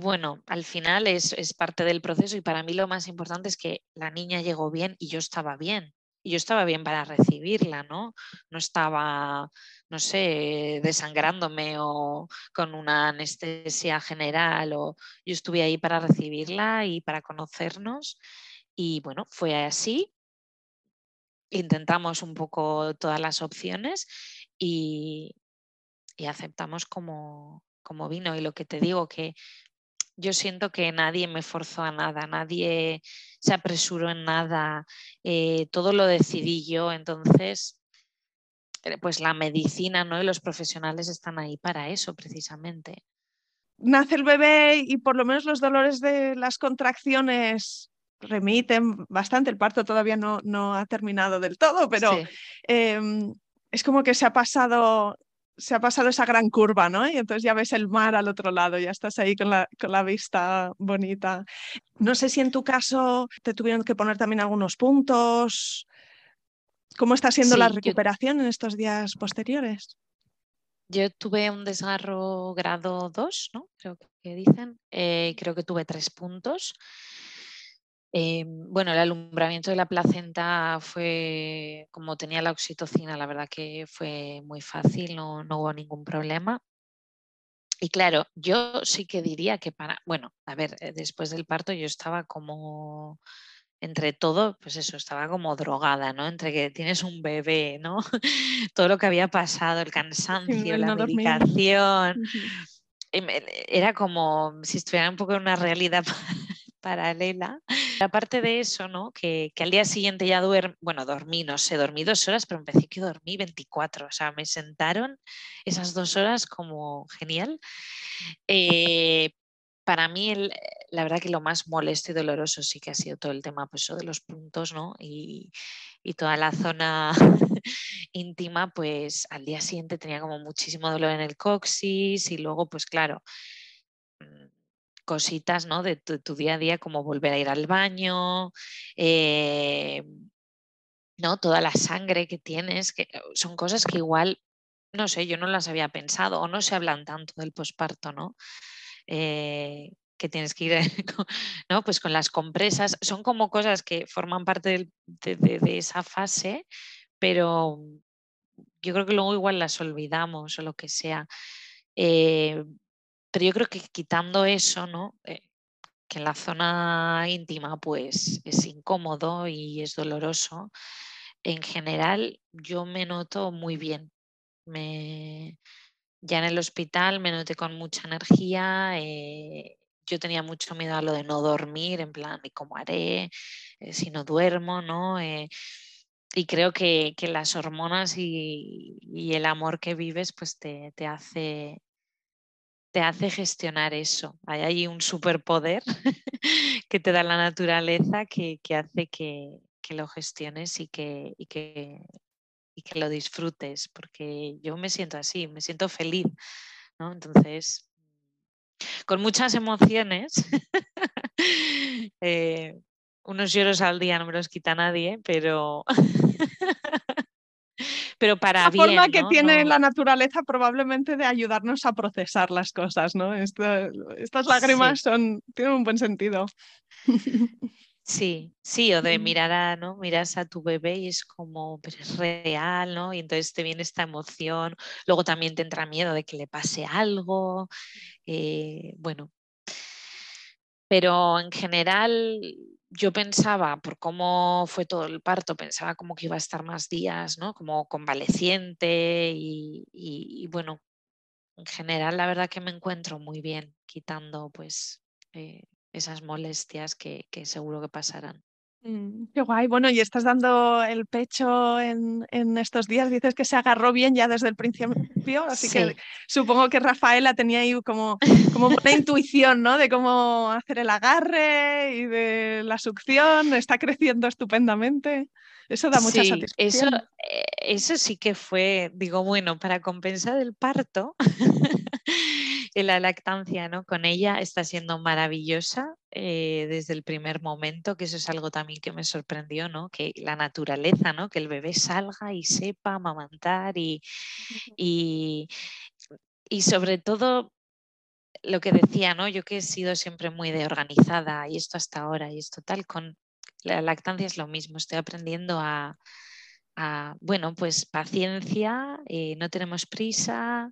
bueno, al final es, parte del proceso y para mí lo más importante es que la niña llegó bien y yo estaba bien. Y yo estaba bien para recibirla, ¿no? No estaba, no sé, desangrándome o con una anestesia general. O yo estuve ahí para recibirla y para conocernos. Y bueno, fue así intentamos un poco todas las opciones y, aceptamos como, como, vino. Y lo que te digo, que yo siento que nadie me forzó a nada, nadie se apresuró en nada, eh, todo lo decidí yo, entonces eh, pues la medicina ¿no? y los profesionales están ahí para eso precisamente. Nace el bebé y por lo menos los dolores de las contracciones remiten bastante, el parto todavía no, no ha terminado del todo, pero em, es como que se ha pasado se ha pasado esa gran curva, ¿no? Y entonces ya ves el mar al otro lado, ya estás ahí con la, con la vista bonita. No sé si en tu caso te tuvieron que poner también algunos puntos. ¿Cómo está siendo la recuperación en estos días posteriores? Yo tuve un desgarro grado 2, ¿no? Creo que dicen. Eh, creo que tuve tres puntos. Em, bueno, el alumbramiento de la placenta fue como tenía la oxitocina, la verdad que fue muy fácil, no, hubo ningún problema. Y claro, yo sí que diría que para, bueno, a ver, eh, después del parto yo estaba como, entre todo, pues eso, estaba como drogada, ¿no? Entre que tienes un bebé, ¿no? todo lo que había pasado, el cansancio, la medicación. Eh, era como si estuviera un poco en una realidad paralela. Aparte de eso, ¿no? Que, al día siguiente ya duermo, bueno, dormí, no sé, dormí dos horas, pero empecé que dormí 24, o sea, me sentaron esas dos horas como genial. Eh, para mí, la verdad que lo más molesto y doloroso sí que ha sido todo el tema pues, de los puntos, ¿no? Y, y toda la zona íntima, pues al día siguiente tenía como muchísimo dolor en el coxis y luego, pues claro, cositas ¿no? de tu, día a día, como volver a ir al baño, eh, ¿no? toda la sangre que tienes, que son cosas que igual, no sé, yo no las había pensado o no se hablan tanto del posparto, ¿no? Eh, que tienes que ir ¿no? pues con las compresas, son como cosas que forman parte de, esa fase, pero yo creo que luego igual las olvidamos o lo que sea. Eh, pero yo creo que quitando eso, ¿no? Eh, que en la zona íntima pues es incómodo y es doloroso, en general yo me noto muy bien. Me, ya en el hospital me noté con mucha energía. Eh, yo tenía mucho miedo a lo de no dormir, en plan, ¿y cómo haré eh, si no duermo? ¿no? Y creo que, las hormonas y, el amor que vives pues te, hace te hace gestionar eso. Hay ahí un superpoder que te da la naturaleza que, hace que, lo gestiones y que, y que, y que lo disfrutes, porque yo me siento así, me siento feliz. ¿no? Entonces, con muchas emociones, eh, unos lloros al día no me los quita nadie, pero... pero para la forma que tiene la naturaleza probablemente de ayudarnos a procesar las cosas, ¿no? estas lágrimas son, tienen un buen sentido. Sí, sí, o de mirar a, ¿no? Miras a tu bebé y es como, pero es real, ¿no? Y entonces te viene esta emoción, luego también te entra miedo de que le pase algo, eh, bueno. Pero en general yo pensaba, por cómo fue todo el parto, pensaba como que iba a estar más días, ¿no? Como convaleciente y, bueno, en general la verdad que me encuentro muy bien quitando pues eh, esas molestias que, seguro que pasarán. Mm, qué guay. Bueno, y estás dando el pecho en, estos días. Dices que se agarró bien ya desde el principio, así que supongo que Rafaela tenía ahí como, como una intuición, ¿no? De cómo hacer el agarre y de la succión. Está creciendo estupendamente. Eso da mucha satisfacción. Eso, eh, eso sí que fue, digo, bueno, para compensar el parto, la lactancia, ¿no? Con ella está siendo maravillosa eh, desde el primer momento, que eso es algo también que me sorprendió, ¿no? Que la naturaleza, ¿no? Que el bebé salga y sepa amamantar y, y, y sobre todo lo que decía, ¿no? Yo que he sido siempre muy de organizada y esto hasta ahora y esto tal, con la lactancia es lo mismo, estoy aprendiendo a, bueno, pues paciencia, eh, no tenemos prisa,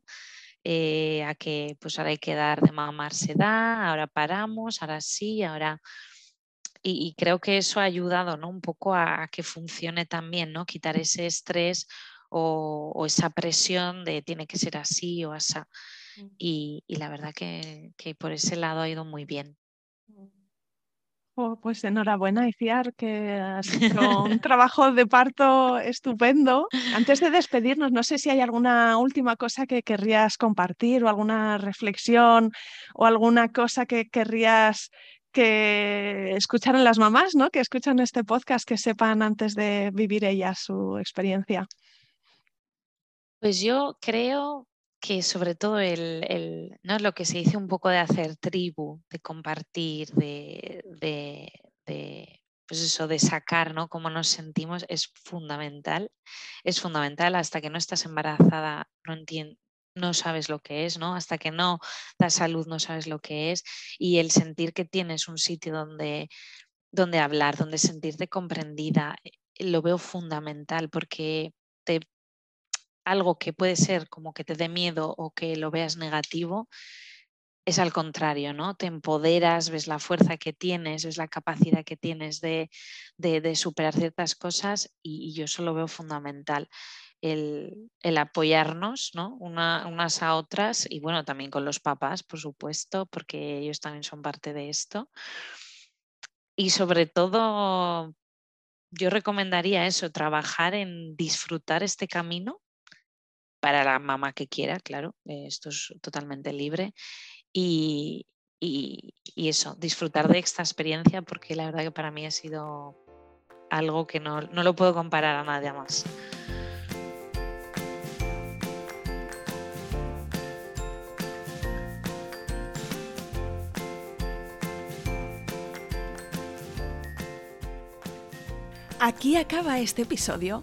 eh, a que pues ahora hay que dar de mamar se da, ahora paramos, ahora sí, ahora... Y, creo que eso ha ayudado ¿no? un poco a, que funcione también, ¿no? quitar ese estrés o, esa presión de tiene que ser así o así. Mm. Y, y la verdad que, que por ese lado ha ido muy bien. Oh, pues enhorabuena, Iciar, que has hecho un trabajo de parto estupendo. Antes de despedirnos, no sé si hay alguna última cosa que querrías compartir o alguna reflexión o alguna cosa que querrías que escucharan las mamás, ¿no? Que escuchan este podcast, que sepan antes de vivir ellas su experiencia. Pues yo creo que sobre todo el, ¿no? lo que se dice un poco de hacer tribu, de compartir, de, de, pues eso, de sacar ¿no? cómo nos sentimos, es fundamental. Es fundamental hasta que no estás embarazada, no no sabes lo que es, ¿no? Hasta que no das salud no sabes lo que es. Y el sentir que tienes un sitio donde, donde hablar, donde sentirte comprendida, eh, lo veo fundamental porque te algo que puede ser como que te dé miedo o que lo veas negativo, es al contrario, ¿no? Te empoderas, ves la fuerza que tienes, ves la capacidad que tienes de, superar ciertas cosas y, yo eso lo veo fundamental. El, apoyarnos ¿no? unas a otras y bueno, también con los papás, por supuesto, porque ellos también son parte de esto. Y sobre todo, yo recomendaría eso, trabajar en disfrutar este camino para la mamá que quiera, claro, eh, esto es totalmente libre. Y, eso, disfrutar de esta experiencia porque la verdad que para mí ha sido algo que no, no lo puedo comparar a nadie más. Aquí acaba este episodio.